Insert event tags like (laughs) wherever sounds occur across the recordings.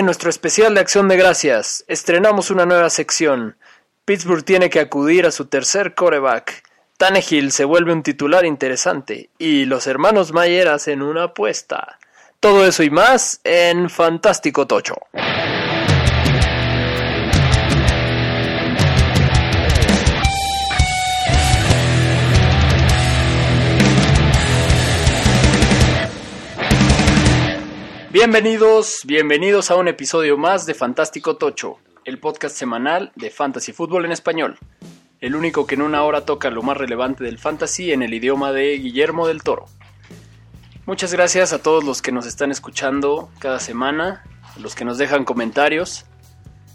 en nuestro especial de Acción de Gracias, estrenamos una nueva sección. Pittsburgh tiene que acudir a su tercer coreback. Tannehill se vuelve un titular interesante y los hermanos Mayer hacen una apuesta. Todo eso y más en Fantástico Tocho. Bienvenidos, bienvenidos a un episodio más de Fantástico Tocho, el podcast semanal de Fantasy Fútbol en español, el único que en una hora toca lo más relevante del fantasy en el idioma de Guillermo del Toro. Muchas gracias a todos los que nos están escuchando cada semana, los que nos dejan comentarios.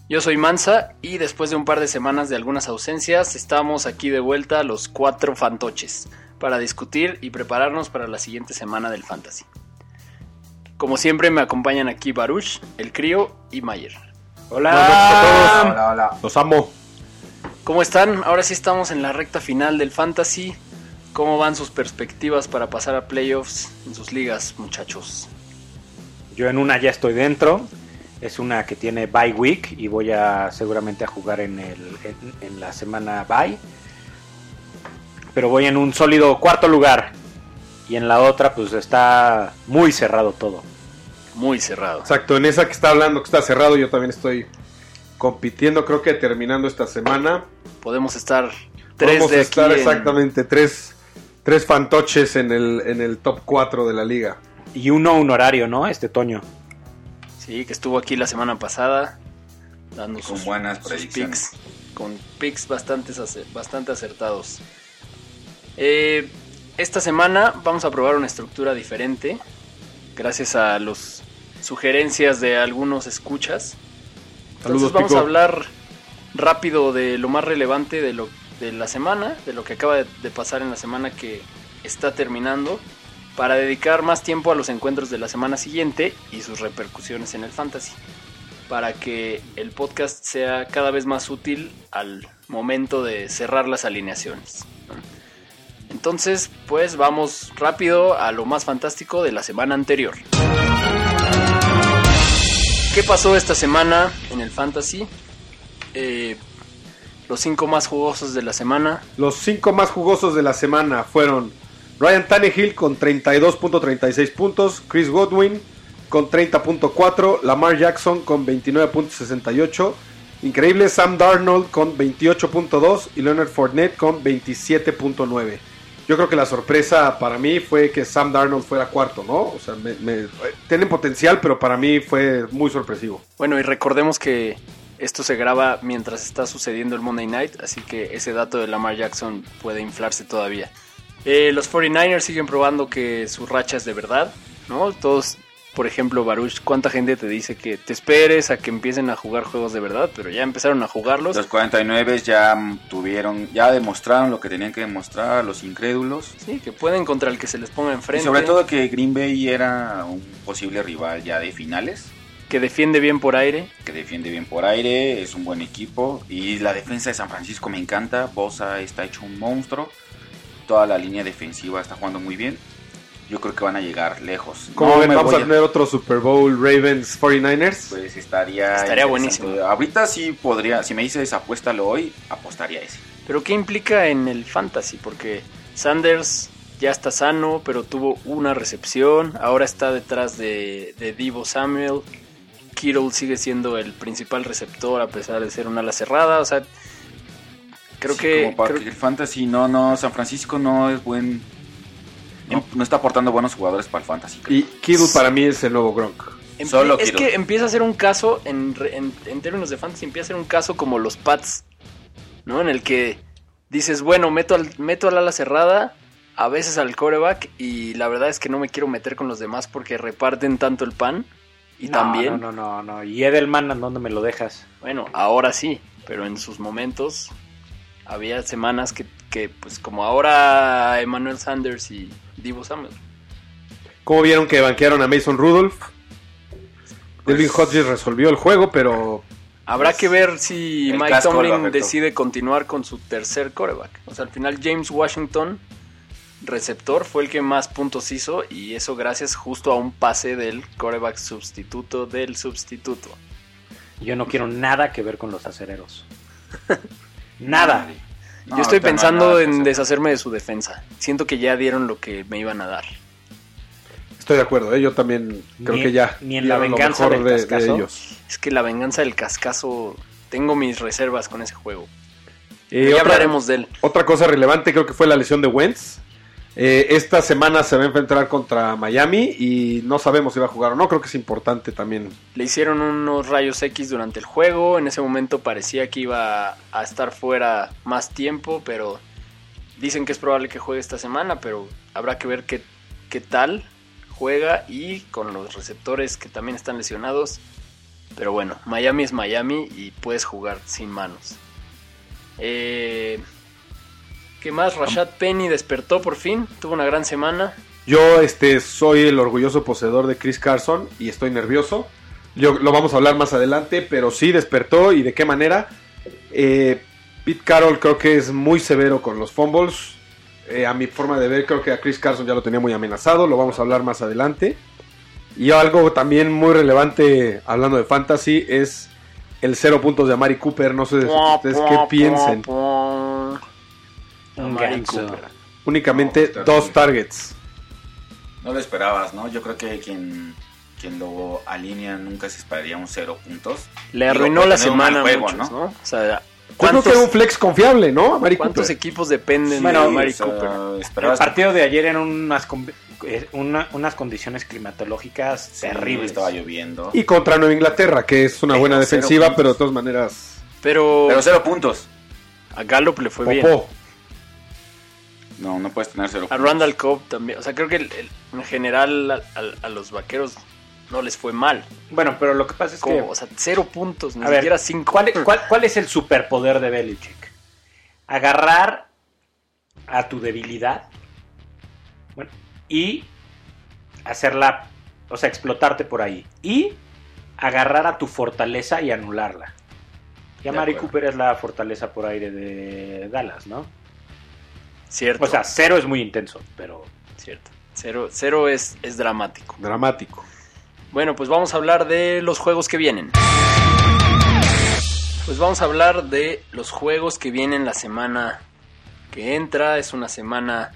Yo soy Mansa y después de un par de semanas de algunas ausencias, estamos aquí de vuelta los cuatro fantoches para discutir y prepararnos para la siguiente semana del fantasy. Como siempre me acompañan aquí Baruch, El Crío y Mayer. Hola. Hola, hola. Los amo. ¿Cómo están? Ahora sí estamos en la recta final del fantasy. ¿Cómo van sus perspectivas para pasar a playoffs en sus ligas, muchachos? Yo en una ya estoy dentro. Es una que tiene bye week y voy a seguramente a jugar en, el, en, en la semana bye. Pero voy en un sólido cuarto lugar. Y en la otra pues está muy cerrado todo. Muy cerrado. Exacto, en esa que está hablando que está cerrado, yo también estoy compitiendo, creo que terminando esta semana. Podemos estar tres de aquí estar en- exactamente tres, tres fantoches en el, en el top 4 de la liga. Y uno un horario, ¿no? Este Toño. Sí, que estuvo aquí la semana pasada dando Con sus, buenas sus predicciones. picks, con picks bastante, bastante acertados. Eh, esta semana vamos a probar una estructura diferente, gracias a las sugerencias de algunos escuchas. Entonces Saludos, vamos Pico. a hablar rápido de lo más relevante de, lo, de la semana, de lo que acaba de, de pasar en la semana que está terminando, para dedicar más tiempo a los encuentros de la semana siguiente y sus repercusiones en el fantasy, para que el podcast sea cada vez más útil al momento de cerrar las alineaciones. ¿no? Entonces, pues vamos rápido a lo más fantástico de la semana anterior. ¿Qué pasó esta semana en el fantasy? Eh, los cinco más jugosos de la semana. Los cinco más jugosos de la semana fueron Ryan Tannehill con 32.36 puntos, Chris Godwin con 30.4, Lamar Jackson con 29.68, increíble Sam Darnold con 28.2 y Leonard Fournette con 27.9. Yo creo que la sorpresa para mí fue que Sam Darnold fuera cuarto, ¿no? O sea, me- me- tienen potencial, pero para mí fue muy sorpresivo. Bueno, y recordemos que esto se graba mientras está sucediendo el Monday Night, así que ese dato de Lamar Jackson puede inflarse todavía. Eh, los 49ers siguen probando que su racha es de verdad, ¿no? Todos, por ejemplo, Baruch, ¿cuánta gente te dice que te esperes a que empiecen a jugar juegos de verdad? Pero ya empezaron a jugarlos. Los 49 ya tuvieron, ya demostraron lo que tenían que demostrar a los incrédulos. Sí, que pueden contra el que se les ponga Y enfrente. sobre todo que Green Bay era un posible rival ya de finales, que defiende bien por aire. que defiende bien por aire, es un buen equipo. Y la defensa de San Francisco me encanta. Bosa está hecho un monstruo. Toda la línea defensiva está jugando muy bien. Yo creo que van a llegar lejos. Como No vamos a tener otro Super Bowl Ravens 49ers. Pues estaría. Estaría buenísimo. Ahorita sí podría. Si me dices apuéstalo hoy, apostaría ese. Pero ¿qué implica en el fantasy? Porque Sanders ya está sano, pero tuvo una recepción. Ahora está detrás de, de Divo Samuel. Kittle sigue siendo el principal receptor a pesar de ser una ala cerrada. O sea, creo Sí, que... como para creo- que el fantasy no, no, San Francisco no es buen. No, no está aportando buenos jugadores para el fantasy. creo. Y Kittle para mí es el nuevo Gronk. solo es Kittle. que empieza a ser un caso, en, re- en, en términos de fantasy, empieza a ser un caso como los Pats, ¿no? En el que dices, bueno, meto al, meto al ala cerrada, a veces al coreback, y la verdad es que no me quiero meter con los demás porque reparten tanto el pan. Y No, también, No, no, no, no. ¿Y Edelman, ¿a dónde me lo dejas? bueno, ahora sí, pero en sus momentos había semanas que, que pues como ahora Emmanuel Sanders y Divo Samuel. ¿Cómo vieron que banquearon a Mason Rudolph? Pues- Delvin Hodges resolvió el juego, pero Habrá Pues, que ver si Mike Tomlin decide continuar con su tercer coreback. O sea, al final James Washington receptor fue el que más puntos hizo y eso gracias justo a un pase del coreback sustituto del sustituto. Yo no quiero nada que ver con los acereros. (laughs) nada. No, Yo estoy pensando en hacer. deshacerme de su defensa. Siento que ya dieron lo que me iban a dar. Estoy de acuerdo, ¿eh? yo también creo Ni- que ya. ni en la venganza mejor del de, ellos. Es que la venganza del cascazo, tengo mis reservas con ese juego. Eh, Pero ya otra- hablaremos de él. Otra cosa relevante creo que fue la lesión de Wentz. Eh, esta semana se va a enfrentar contra Miami y no sabemos si va a jugar o no. Creo que es importante también. Le hicieron unos rayos X durante el juego. En ese momento parecía que iba a estar fuera más tiempo, pero dicen que es probable que juegue esta semana, pero habrá que ver qué, qué tal juega y con los receptores que también están lesionados. Pero bueno, Miami es Miami y puedes jugar sin manos. Eh, ¿Qué más? Rashad Penny despertó por fin, tuvo una gran semana. Yo este, soy el orgulloso poseedor de Chris Carson y estoy nervioso. Yo, lo vamos a hablar más adelante, pero sí despertó y de qué manera. Eh, Pete Carroll creo que es muy severo con los fumbles. Eh, a mi forma de ver, creo que a Chris Carson ya lo tenía muy amenazado. Lo vamos a hablar más adelante. Y algo también muy relevante, hablando de fantasy, es el cero puntos de Amari Cooper. No sé ustedes qué piensen. Un. Únicamente No, dos targets. No lo esperabas, ¿no? Yo creo que quien, quien lo alinea nunca se esperaría un cero puntos. Le arruinó la semana a juego, muchos, ¿no? ¿no? O sea, Yo creo ¿cuántos, que era un flex confiable, ¿no? Amari cuántos Cooper. equipos dependen Bueno, de Sí, o sea, Cooper? El partido de ayer eran unas, eh, una- unas condiciones climatológicas Sí, terribles. Estaba lloviendo. Y contra Nueva Inglaterra, que es una Pero buena defensiva, pero de todas maneras. Pero, Pero cero puntos. a Gallup le fue bien. No, no puedes tener cero A. Randall Cobb también. O sea, creo que el- el- en general a, a- a los vaqueros no les fue mal. Bueno, pero lo que pasa es que... Como, o sea, cero puntos, ni A ver, siquiera cinco. ¿cuál, cuál, cuál es el superpoder de Belichick? Agarrar a tu debilidad bueno, y hacerla, o sea, explotarte por ahí. Y agarrar a tu fortaleza y anularla. Y De Amari acuerdo. Cooper es la fortaleza por aire de Dallas, ¿no? Cierto. O sea, cero es muy intenso, pero... cierto. Cero, cero es, es dramático. Dramático. Bueno, pues vamos a hablar de los juegos que vienen. Pues vamos a hablar de los juegos que vienen la semana que entra. Es una semana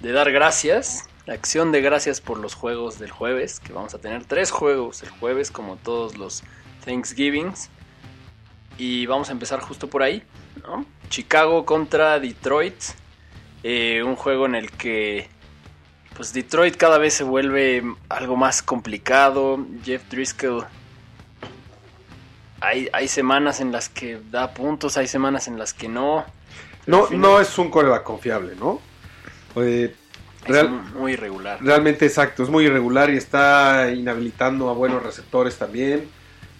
de dar gracias. La acción de gracias por los juegos del jueves. Que vamos a tener tres juegos el jueves, como todos los Thanksgivings. Y vamos a empezar justo por ahí. ¿no? Chicago contra Detroit. Eh, un juego en el que pues Detroit cada vez se vuelve algo más complicado. Jeff Driscoll. Hay, hay semanas en las que da puntos, hay semanas en las que no. No, final no es un coreback confiable, ¿no? Eh, es real- muy irregular. realmente exacto, es muy irregular y está inhabilitando a buenos receptores también.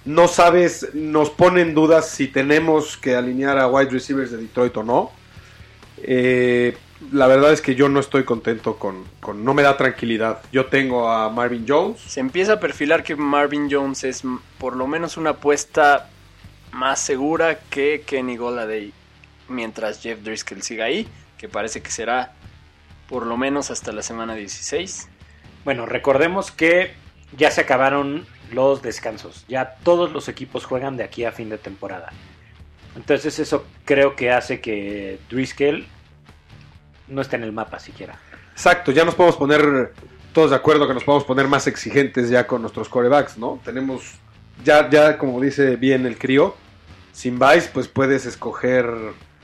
No sabes, nos pone en dudas si tenemos que alinear a wide receivers de Detroit o no. Eh, la verdad es que yo no estoy contento con, con- no me da tranquilidad. Yo tengo a Marvin Jones. Se empieza a perfilar que Marvin Jones es por lo menos una apuesta más segura que Kenny Goladay. Mientras Jeff Driscoll siga ahí, que parece que será por lo menos hasta la semana 16. Bueno, recordemos que ya se acabaron los descansos. Ya todos los equipos juegan de aquí a fin de temporada. Entonces eso creo que hace que Driscoll no esté en el mapa siquiera. Exacto, ya nos podemos poner todos de acuerdo que nos podemos poner más exigentes ya con nuestros corebacks, ¿no? Tenemos, ya, ya como dice bien el crío, sin Vice, pues puedes escoger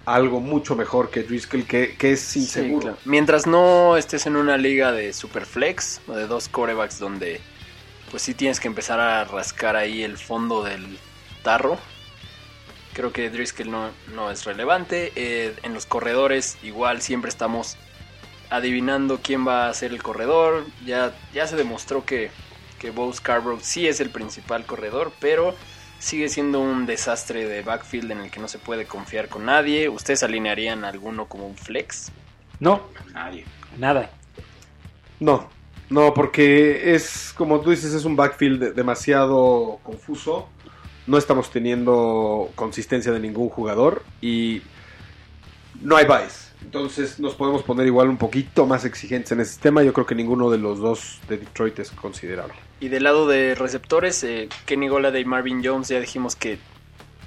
algo mucho mejor que Driscoll, que, que es Sí, inseguro. claro. Mientras no estés en una liga de superflex o de dos corebacks donde pues sí tienes que empezar a rascar ahí el fondo del tarro. Creo que Driscoll no, no es relevante. Eh, en los corredores igual siempre estamos adivinando quién va a ser el corredor. Ya, ya se demostró que, que Bo Scarborough sí es el principal corredor, pero sigue siendo un desastre de backfield en el que no se puede confiar con nadie. ¿Ustedes alinearían a alguno como un flex? No, Nadie. nada. No, no, porque es, como tú dices, es un backfield de- demasiado confuso. No estamos teniendo consistencia de ningún jugador y no hay Vice. Entonces nos podemos poner igual un poquito más exigentes en ese sistema. Yo creo que ninguno de los dos de Detroit es considerable. Y del lado de receptores, eh, Kenny Golladay y Marvin Jones ya dijimos que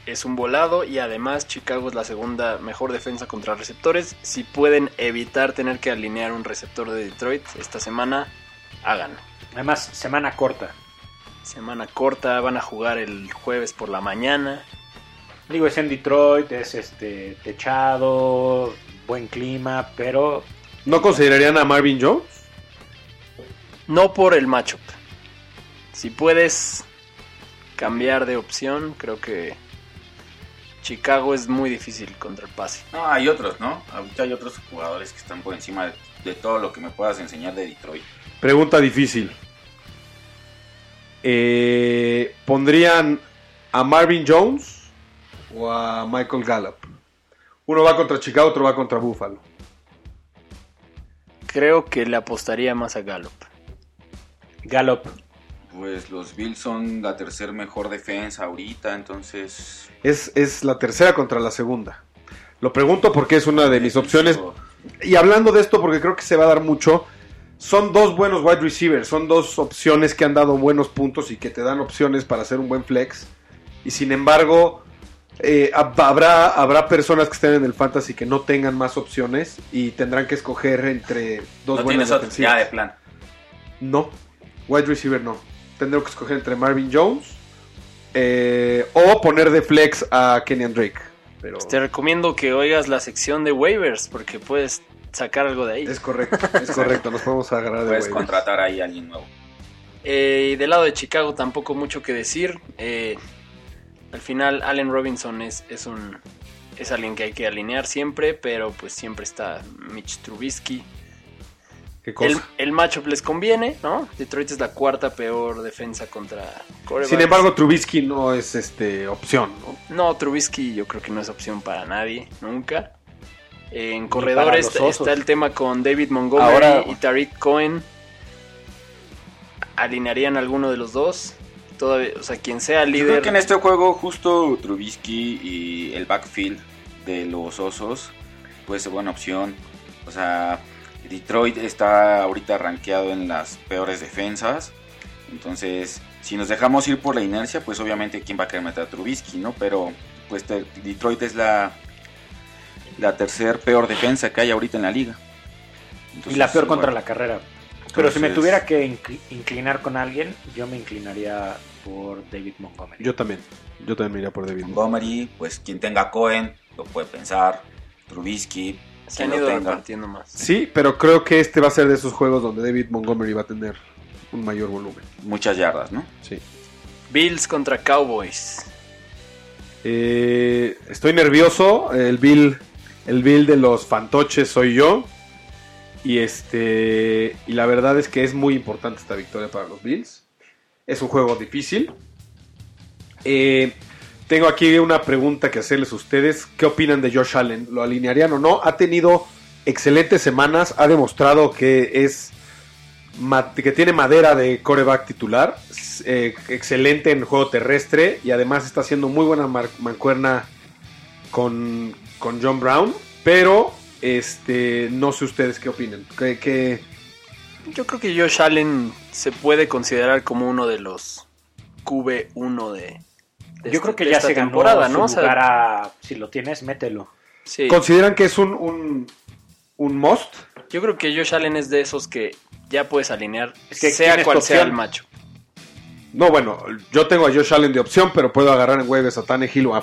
es un volado y además Chicago es la segunda mejor defensa contra receptores. Si pueden evitar tener que alinear un receptor de Detroit esta semana, háganlo. Además, semana corta. Semana corta, van a jugar el jueves por la mañana. Digo, es en Detroit, es este techado, buen clima, pero ¿No considerarían a Marvin Jones? No por el matchup. Si puedes cambiar de opción, creo que Chicago es muy difícil contra el pase. No, hay otros, ¿no? Ahorita hay otros jugadores que están por encima de, de todo lo que me puedas enseñar de Detroit. Pregunta difícil. Eh, ¿Pondrían a Marvin Jones o a Michael Gallup? Uno va contra Chicago, otro va contra Buffalo. Creo que le apostaría más a Gallup. Gallup. Pues los Bills son la tercer mejor defensa ahorita, entonces... Es, es la tercera contra la segunda. Lo pregunto porque es una de mis opciones. Y hablando de esto, porque creo que se va a dar mucho, son dos buenos wide receivers, son dos opciones que han dado buenos puntos y que te dan opciones para hacer un buen flex. Y sin embargo, eh, hab- habrá, habrá personas que estén en el fantasy que no tengan más opciones y tendrán que escoger entre dos no buenas tienes ya de plan. No, wide receiver no. Tendré que escoger entre Marvin Jones eh, o poner de flex a Kenyan Drake. Pero Te recomiendo que oigas la sección de waivers porque puedes sacar algo de ahí. es correcto, es (laughs) correcto. Nos podemos agarrar de Puedes waivers. contratar ahí a alguien nuevo. Eh, y del lado de Chicago tampoco mucho que decir. Eh, al final Allen Robinson es, es un es alguien que hay que alinear siempre, pero pues siempre está Mitch Trubisky. ¿Qué cosa? El, el matchup les conviene, ¿no? Detroit es la cuarta peor defensa contra quarterbacks. Sin embargo, Trubisky no es este opción, ¿no? No, Trubisky yo creo que no es opción para nadie, nunca. En corredores está, el tema con David Montgomery Ahora- y Tariq Cohen. ¿Alinearían alguno de los dos? Todavía, o sea, quien sea Yo creo líder. que en este juego justo Trubisky y el backfield de los Osos puede ser buena opción. O sea, Detroit está ahorita rankeado en las peores defensas. Entonces, si nos dejamos ir por la inercia, pues obviamente quién va a querer meter a Trubisky, ¿no? Pero pues Detroit es la la tercer peor defensa que hay ahorita en la liga. Y la peor contra bueno, la carrera. Pero si me tuviera que incl- inclinar con alguien, yo me inclinaría por David Montgomery. Yo también. Yo también me iría por David. Montgomery, pues quien tenga Cohen lo puede pensar. Trubisky, se quien han lo ido tenga. repartiendo más. Sí, pero creo que este va a ser de esos juegos donde David Montgomery va a tener un mayor volumen. Muchas yardas, ¿no? Sí. Bills contra Cowboys. Eh, estoy nervioso. El Bill, el Bill de los fantoches soy yo. Y este. Y la verdad es que es muy importante esta victoria para los Bills. Es un juego difícil. Eh, tengo aquí una pregunta que hacerles a ustedes. ¿Qué opinan de Josh Allen? ¿Lo alinearían o no? Ha tenido excelentes semanas. Ha demostrado que es que tiene madera de coreback titular, eh, excelente en juego terrestre y además está haciendo muy buena mancuerna con, con John Brown, pero este no sé ustedes qué opinan. ¿Qué, qué- Yo creo que Josh Allen se puede considerar como uno de los QB1 de, de Yo creo que de ya se ganó su ¿no? O sea, lugar a- si lo tienes, mételo. sí. ¿Consideran que es un, un, un must? Yo creo que Josh Allen es de esos que ya puedes alinear, Es que sea ¿quién es cual sea el macho. No, bueno, yo tengo a Josh Allen de opción, pero puedo agarrar en waivers a Tannehill o a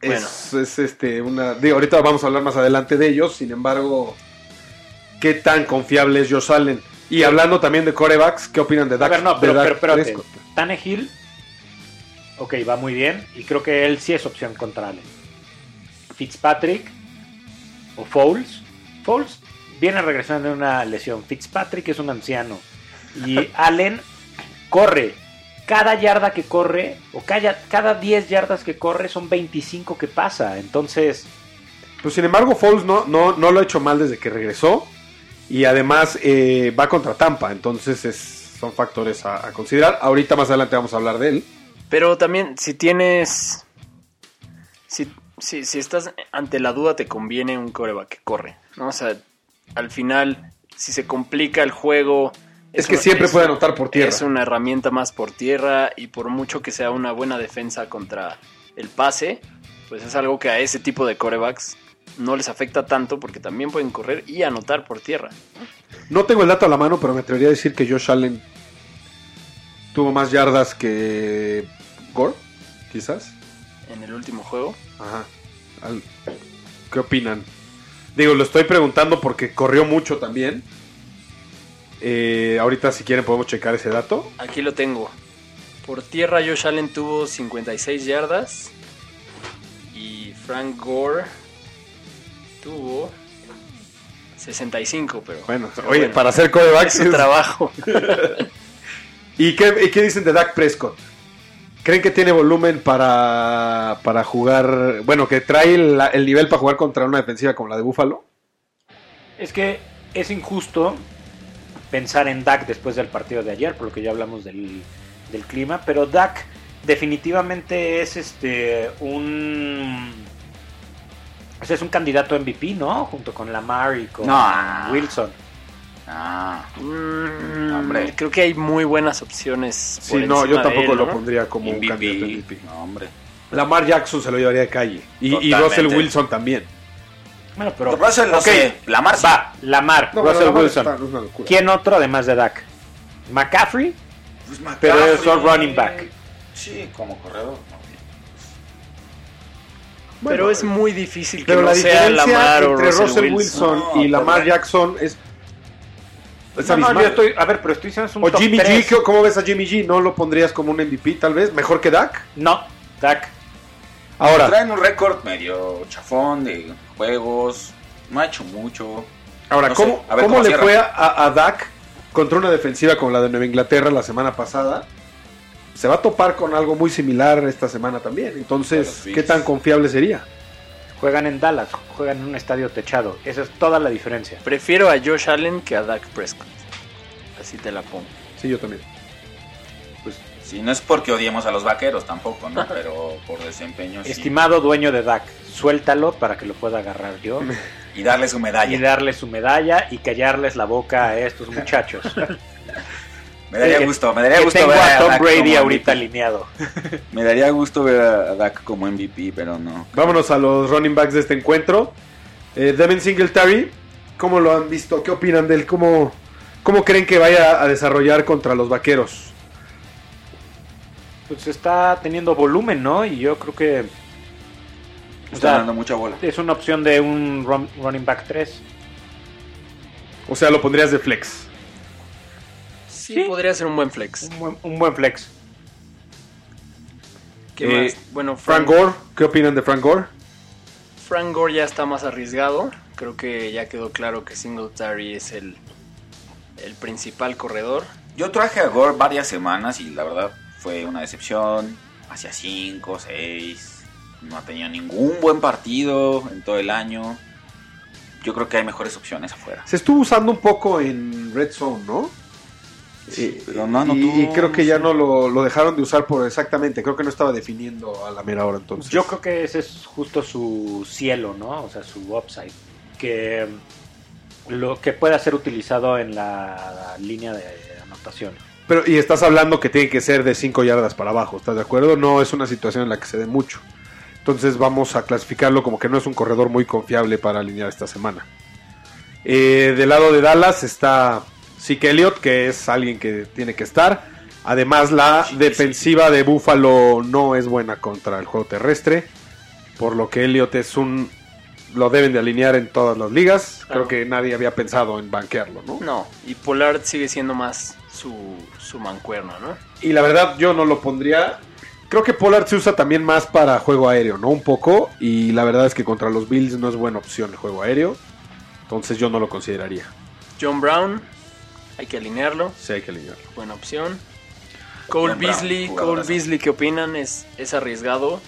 Es, es, este una. Digo, ahorita vamos a hablar más adelante de ellos. Sin embargo, ¿qué tan confiable es Josh Allen? Y hablando también de corebacks, ¿qué opinan de A Dak? ver, no, de pero, pero espérate. Prescott? Tannehill, ok, va muy bien. Y creo que él sí es opción contra Allen. Fitzpatrick o Foles. Foles viene regresando de una lesión. Fitzpatrick es un anciano. Y (laughs) Allen corre. Cada yarda que corre, o cada, cada 10 yardas que corre, son 25 que pasa. Entonces, Pues sin embargo, Foles no, no, no lo ha hecho mal desde que regresó. Y además eh, va contra Tampa. Entonces es- son factores a, a considerar. Ahorita más adelante vamos a hablar de él. Pero también, si tienes. Si, si, si estás ante la duda, te conviene un coreback que corre. ¿no? O sea, al final, si se complica el juego. Es que siempre es- puede anotar por tierra. Es una herramienta más por tierra y por mucho que sea una buena defensa contra el pase, pues es algo que a ese tipo de corebacks no les afecta tanto porque también pueden correr y anotar por tierra. No tengo el dato a la mano, pero me atrevería a decir que Josh Allen tuvo más yardas que Gore, quizás. En el último juego, Ajá. ¿Qué opinan? Digo, lo estoy preguntando porque corrió mucho también. Eh, ahorita si quieren podemos checar ese dato. aquí lo tengo. Por tierra, Josh Allen tuvo 56 yardas y Frank Gore tuvo 65, pero. Bueno, pero oye, bueno, para hacer coreback. es su trabajo. (laughs) ¿Y qué, y qué dicen de Dak Prescott? ¿Creen que tiene volumen para, para jugar? Bueno, que trae el, el nivel para jugar contra una defensiva como la de Buffalo. Es que es injusto pensar en Dak después del partido de ayer, por lo que ya hablamos del, del clima, pero Dak definitivamente es este un o sea, es un candidato MVP, ¿no? Junto con Lamar y con No. Wilson. Ah, Mm, Hombre. Creo que hay muy buenas opciones. por Sí, no, yo tampoco él, lo pondría como un candidato MVP. No, hombre. Lamar Jackson se lo llevaría de calle. Y, y. Russell Wilson también. Bueno, pero Russell, no ok, sé, Lamar sí. va, Lamar, No, Russell Lamar Wilson. está- es. ¿Quién otro además de Dak? McCaffrey, Pues pero McCaffrey. son running back. Sí, como corredor. no. Bueno, pero es muy difícil que Pero no la sea diferencia Lamar o entre Russell, Russell Wilson. Wilson, No, y Lamar pero- Jackson es, es No, yo estoy, a ver, pero estoy diciendo es un O top Jimmy. G, ¿cómo- ¿cómo ves a Jimmy G? ¿No lo pondrías como un MVP tal vez? ¿Mejor que Dak? No, Dak. Ahora, Traen un récord medio chafón de juegos. No ha hecho mucho. ahora no ¿cómo, a ver cómo cómo le fue a, a Dak contra una defensiva como la de Nueva Inglaterra la semana pasada? Se va a topar con algo muy similar esta semana también. Entonces, ¿qué tan confiable sería? Juegan en Dallas, juegan en un estadio techado. Esa es toda la diferencia. Prefiero a Josh Allen que a Dak Prescott. Así te la pongo. Sí, yo también. Sí, no es porque odiemos a los vaqueros tampoco, ¿no? Pero por desempeño sí. Estimado dueño de Dak, suéltalo para que lo pueda agarrar yo (laughs) Y darle su medalla. y darle su medalla y callarles la boca a estos muchachos. (laughs) Me daría gusto, me daría que gusto tengo ver a Tom Dak Brady como ahorita MVP. alineado. (laughs) Me daría gusto ver a Dak como MVP, pero no. Vámonos a los running backs de este encuentro. Eh, Devin Singletary, ¿cómo lo han visto? ¿Qué opinan de él? ¿Cómo, ¿Cómo creen que vaya a desarrollar contra los vaqueros? Pues está teniendo volumen, ¿no? Y yo creo que o Está sea, dando mucha bola. es una opción de un run- running back 3. O sea, lo pondrías de flex. Sí, Sí. podría ser un buen flex. Un buen, un buen flex. ¿Qué Eh, más? Bueno, Frank Frank, Gore, ¿qué opinan de Frank Gore? Frank Gore ya está más arriesgado. Creo que ya quedó claro que Singletary es el, el principal corredor. Yo traje a Gore varias semanas y la verdad fue una decepción. Hacia 5, 6. No ha tenido ningún buen partido en todo el año. Yo creo que hay mejores opciones afuera. Se estuvo usando un poco en Red Zone, ¿no? Sí, pero no anotó, y, y creo que ya sí. no lo, lo dejaron de usar por exactamente. Creo que no estaba definiendo a la mera hora entonces. Yo creo que ese es justo su cielo, ¿no? O sea, su upside. Que mm, lo que pueda ser utilizado en la línea de anotación. Pero, y estás hablando que tiene que ser de 5 yardas para abajo, ¿estás de acuerdo? No es una situación en la que se dé mucho. Entonces vamos a clasificarlo como que no es un corredor muy confiable para alinear esta semana. Eh, del lado de Dallas está Zeke Elliott, que es alguien que tiene que estar. Además, la defensiva de Buffalo no es buena contra el juego terrestre. Por lo que Elliott es un. Lo deben de alinear en todas las ligas. Claro. Creo que nadie había pensado en banquearlo, ¿no? No, y Pollard sigue siendo más su, su mancuerna, ¿no? Y la verdad yo no lo pondría. Creo que Pollard se usa también más para juego aéreo, ¿no? Un poco. Y la verdad es que contra los Bills no es buena opción el juego aéreo. Entonces yo no lo consideraría. John Brown, hay que alinearlo, Sí hay que alinearlo. buena opción. Cole John Brown, Beasley, Cole. Beasley, ¿qué opinan? Es, es arriesgado.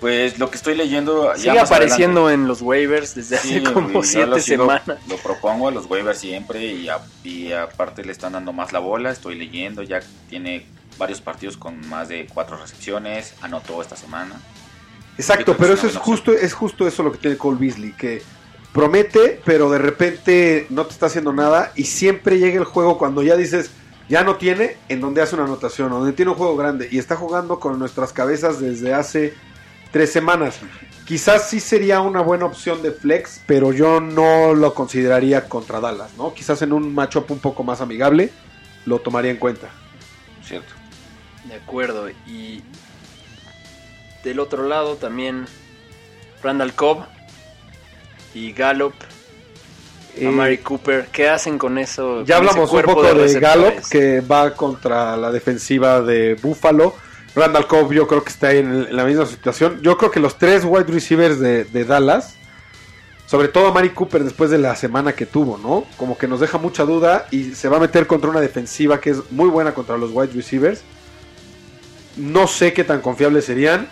Pues lo que estoy leyendo. ya Sigue más apareciendo en los waivers desde Sí, hace como güey, yo siete lo sigo- semanas. Lo propongo a los waivers siempre y, a- y aparte le están dando más la bola. Estoy leyendo, ya tiene varios partidos con más de cuatro recepciones. Anotó esta semana. Exacto, pero eso es justo, es justo eso lo que tiene Cole Beasley, que promete, pero de repente no te está haciendo nada y siempre llega el juego cuando ya dices, ya no tiene, en donde hace una anotación, donde tiene un juego grande y está jugando con nuestras cabezas desde hace tres semanas. Quizás sí sería una buena opción de flex, pero yo no lo consideraría contra Dallas, ¿no? Quizás en un matchup un poco más amigable lo tomaría en cuenta. Cierto. De acuerdo. Y del otro lado también Randall Cobb y Gallup, Eh, Amari Cooper. ¿Qué hacen con eso? Ya con hablamos un poco de, receptores? Gallup, que va contra la defensiva de Buffalo. Randall Cobb yo creo que está ahí en, el- en la misma situación. Yo creo que los tres wide receivers de, de Dallas, sobre todo Mari Cooper después de la semana que tuvo, ¿no? Como que nos deja mucha duda y se va a meter contra una defensiva que es muy buena contra los wide receivers. No sé qué tan confiables serían.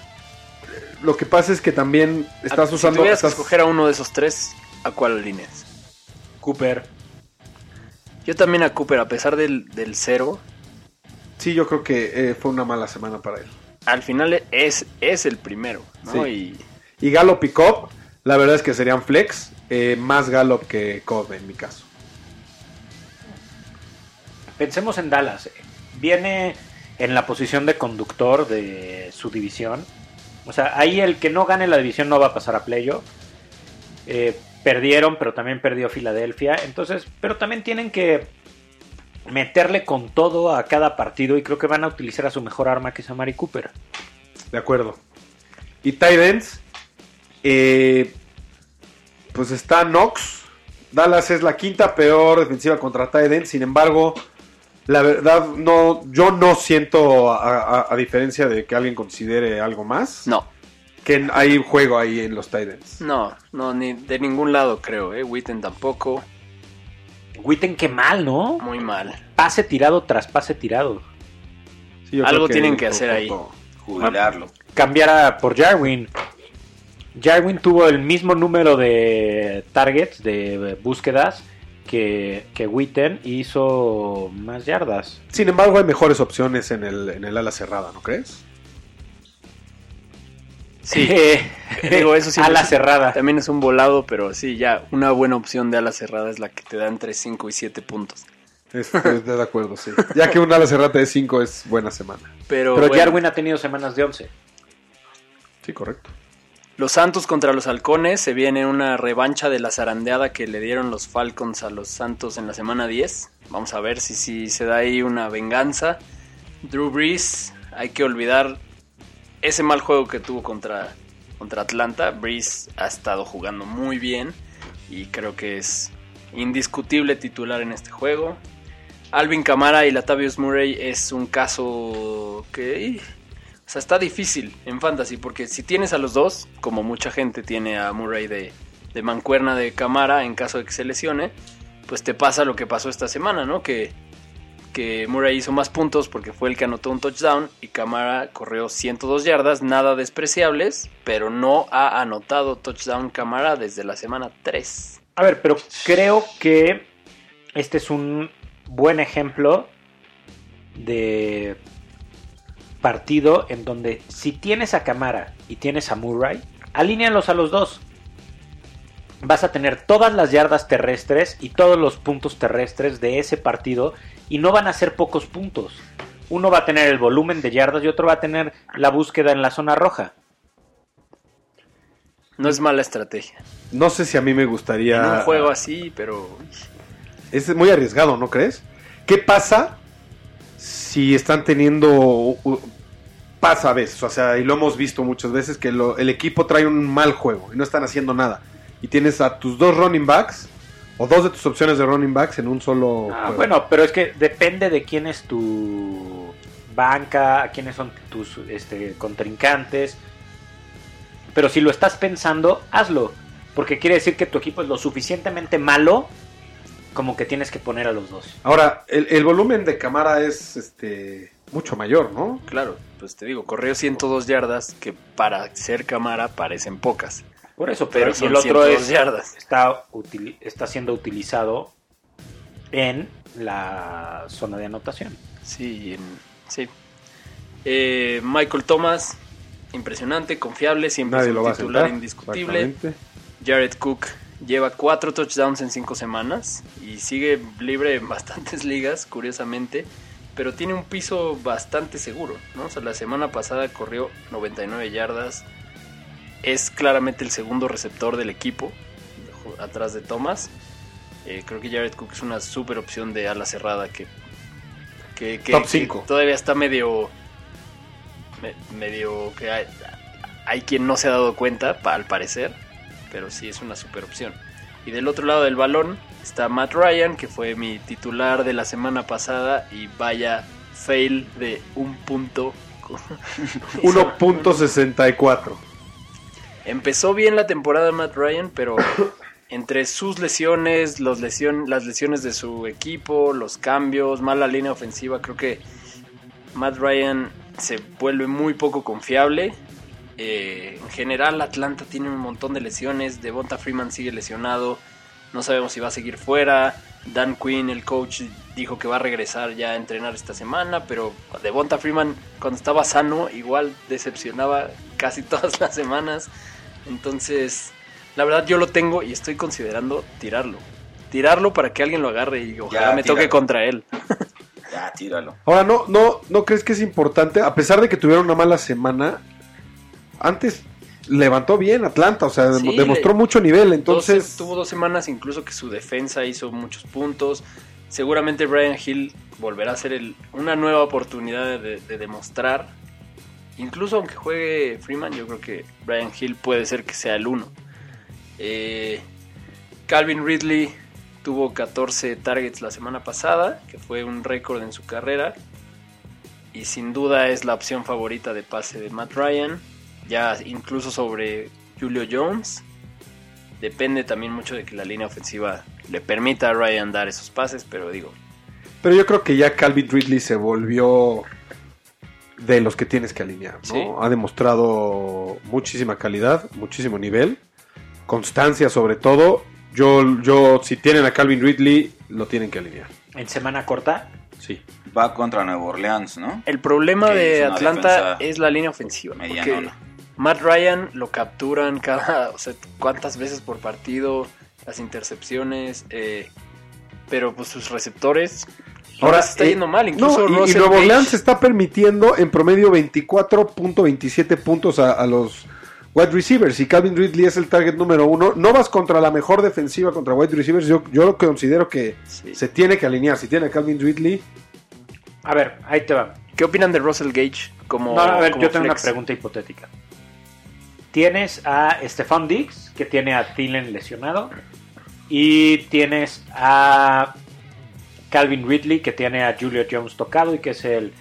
Lo que pasa es que también estás usando... Si tuvieras que estás- escoger a uno de esos tres, ¿a cuál alineas? Cooper. Yo también a Cooper, a pesar del, del cero, Sí, yo creo que eh, fue una mala semana para él. al final es, es el primero, ¿no? Sí. Y Gallup y Cobb, la verdad es que serían flex, eh, más Gallup que Cobb en mi caso. Pensemos en Dallas. Viene en la posición de conductor de su división. O sea, ahí el que no gane la división no va a pasar a playoff. Eh, perdieron, pero también perdió Filadelfia. Entonces, pero también tienen que meterle con todo a cada partido y creo que van a utilizar a su mejor arma que es a Mari Cooper. De acuerdo. Y Titans, eh, pues está Knox. Dallas es la quinta peor defensiva contra Titans. Sin embargo, la verdad, no, yo no siento, a, a- a diferencia de que alguien considere algo más, No, que hay juego ahí en los Titans. no, no, ni de ningún lado creo, ¿eh? Witten tampoco, Witten, qué mal, ¿no? muy mal. Pase tirado tras pase tirado. Sí, yo Algo creo tienen que hacer ahí. Jubilarlo. cambiar a- por Jarwin. Jarwin tuvo el mismo número de targets, de búsquedas, que, que Witten y hizo más yardas. Sin embargo, hay mejores opciones en el, en el ala cerrada, ¿no crees? Sí, (laughs) digo, eso siempre a la es- cerrada. También es un volado, pero sí, ya, una buena opción de ala cerrada es la que te da entre 5 y 7 puntos. Estoy de acuerdo, sí. Ya que un ala cerrada de 5 es buena semana. Pero, Pero bueno, Jarwin ha tenido semanas de 11. Sí, correcto. los Santos contra los Halcones, se viene una revancha de la zarandeada que le dieron los Falcons a los Santos en la semana 10. Vamos a ver si, si se da ahí una venganza. Drew Brees, hay que olvidar ese mal juego que tuvo contra, contra Atlanta. Brees ha estado jugando muy bien y creo que es indiscutible titular en este juego. Alvin Kamara y Latavius Murray es un caso que o sea, está difícil en fantasy porque si tienes a los dos, como mucha gente tiene a Murray de, de mancuerna de Camara en caso de que se lesione, pues te pasa lo que pasó esta semana, ¿no? Que, que Murray hizo más puntos porque fue el que anotó un touchdown y Camara corrió 102 yardas, nada despreciables, pero no ha anotado touchdown Camara desde la semana 3. A ver, pero creo que este es un buen ejemplo de partido en donde si tienes a Camara y tienes a Murray, alínealos a los dos. Vas a tener todas las yardas terrestres y todos los puntos terrestres de ese partido y no van a ser pocos puntos. Uno va a tener el volumen de yardas y otro va a tener la búsqueda en la zona roja. No es mala estrategia. No sé si a mí me gustaría. En un juego así, pero Es muy arriesgado, ¿no crees? ¿Qué pasa si están teniendo... Pasa a veces, o sea, y lo hemos visto muchas veces, que lo- el equipo trae un mal juego y no están haciendo nada. Y tienes a tus dos running backs, o dos de tus opciones de running backs en un solo Ah, juego. bueno, pero es que depende de quién es tu banca, quiénes son tus este, contrincantes. Pero si lo estás pensando, hazlo. Porque quiere decir que tu equipo es lo suficientemente malo como que tienes que poner a los dos. Ahora, el, el volumen de cámara es este mucho mayor, ¿no? claro, pues te digo, corrió 102 yardas que para ser cámara parecen pocas. Por eso, Pero el otro 102 es, yardas. Está, está siendo utilizado en la zona de anotación. Sí, en- sí. Eh, Michael Thomas, impresionante, confiable, siempre Nadie es lo un titular sentar. indiscutible. Jared Cook lleva cuatro touchdowns en cinco semanas y sigue libre en bastantes (laughs) ligas, curiosamente, pero tiene un piso bastante seguro, ¿no? O sea, la semana pasada corrió 99 yardas, es claramente el segundo receptor del equipo, atrás de Thomas. Eh, creo que Jared Cook es una super opción de ala cerrada que, que, que- Top que todavía está medio, me- medio que hay, hay quien no se ha dado cuenta, al parecer, pero sí es una super opción. Y del otro lado del balón está Matt Ryan, que fue mi titular de la semana pasada y vaya fail de un punto. 1.64. (laughs) (laughs) Empezó bien la temporada Matt Ryan, pero entre sus lesiones, los lesión, las lesiones de su equipo, los cambios, mala línea ofensiva, creo que Matt Ryan se vuelve muy poco confiable. Eh, en general, Atlanta tiene un montón de lesiones. Devonta Freeman sigue lesionado. No sabemos si va a seguir fuera. Dan Quinn, el coach, dijo que va a regresar ya a entrenar esta semana. Pero Devonta Freeman, cuando estaba sano, igual decepcionaba casi (laughs) todas las semanas. Entonces, la verdad, yo lo tengo y estoy considerando tirarlo. Tirarlo para que alguien lo agarre y ojalá me toque contra él. Ya, tíralo. Ahora, ¿no, no, ¿no crees que es importante? A pesar de que tuvieron una mala semana, antes levantó bien Atlanta, o sea, Sí, demostró le- mucho nivel, Dos- entonces... tuvo dos semanas incluso que su defensa hizo muchos puntos. Seguramente Brian Hill volverá a ser el- una nueva oportunidad de, de demostrar. Incluso aunque juegue Freeman, yo creo que Brian Hill puede ser que sea el uno. Eh, Calvin Ridley tuvo 14 targets la semana pasada, que fue un récord en su carrera. Y sin duda es la opción favorita de pase de Matt Ryan. Ya incluso sobre Julio Jones. Depende también mucho de que la línea ofensiva le permita a Ryan dar esos pases, pero digo, Pero yo creo que ya Calvin Ridley se volvió de los que tienes que alinear, ¿no? Sí. Ha demostrado muchísima calidad, muchísimo nivel, constancia sobre todo. Yo, yo, si tienen a Calvin Ridley, lo tienen que alinear. En semana corta, Sí. Va contra Nueva Orleans, ¿no? el problema Que de Atlanta es la línea ofensiva. Porque medianona. Matt Ryan lo capturan cada, o sea, cuántas veces por partido, las intercepciones, eh, pero pues sus receptores ahora se está eh, yendo mal. Incluso no, y- Nuevo Orleans está permitiendo en promedio 24.27 puntos a, a los wide receivers. Y Calvin Ridley es el target número uno. No vas contra la mejor defensiva contra wide receivers. Yo, yo lo considero que Sí. se tiene que alinear. Si tiene a Calvin Ridley, a ver, ahí te va. ¿Qué opinan de Russell Gage como No, a ver, como yo tengo flex? una pregunta hipotética. Tienes a Stefan Diggs, que tiene a Thielen lesionado, y tienes a Calvin Ridley, que tiene a Julio Jones tocado y que es el,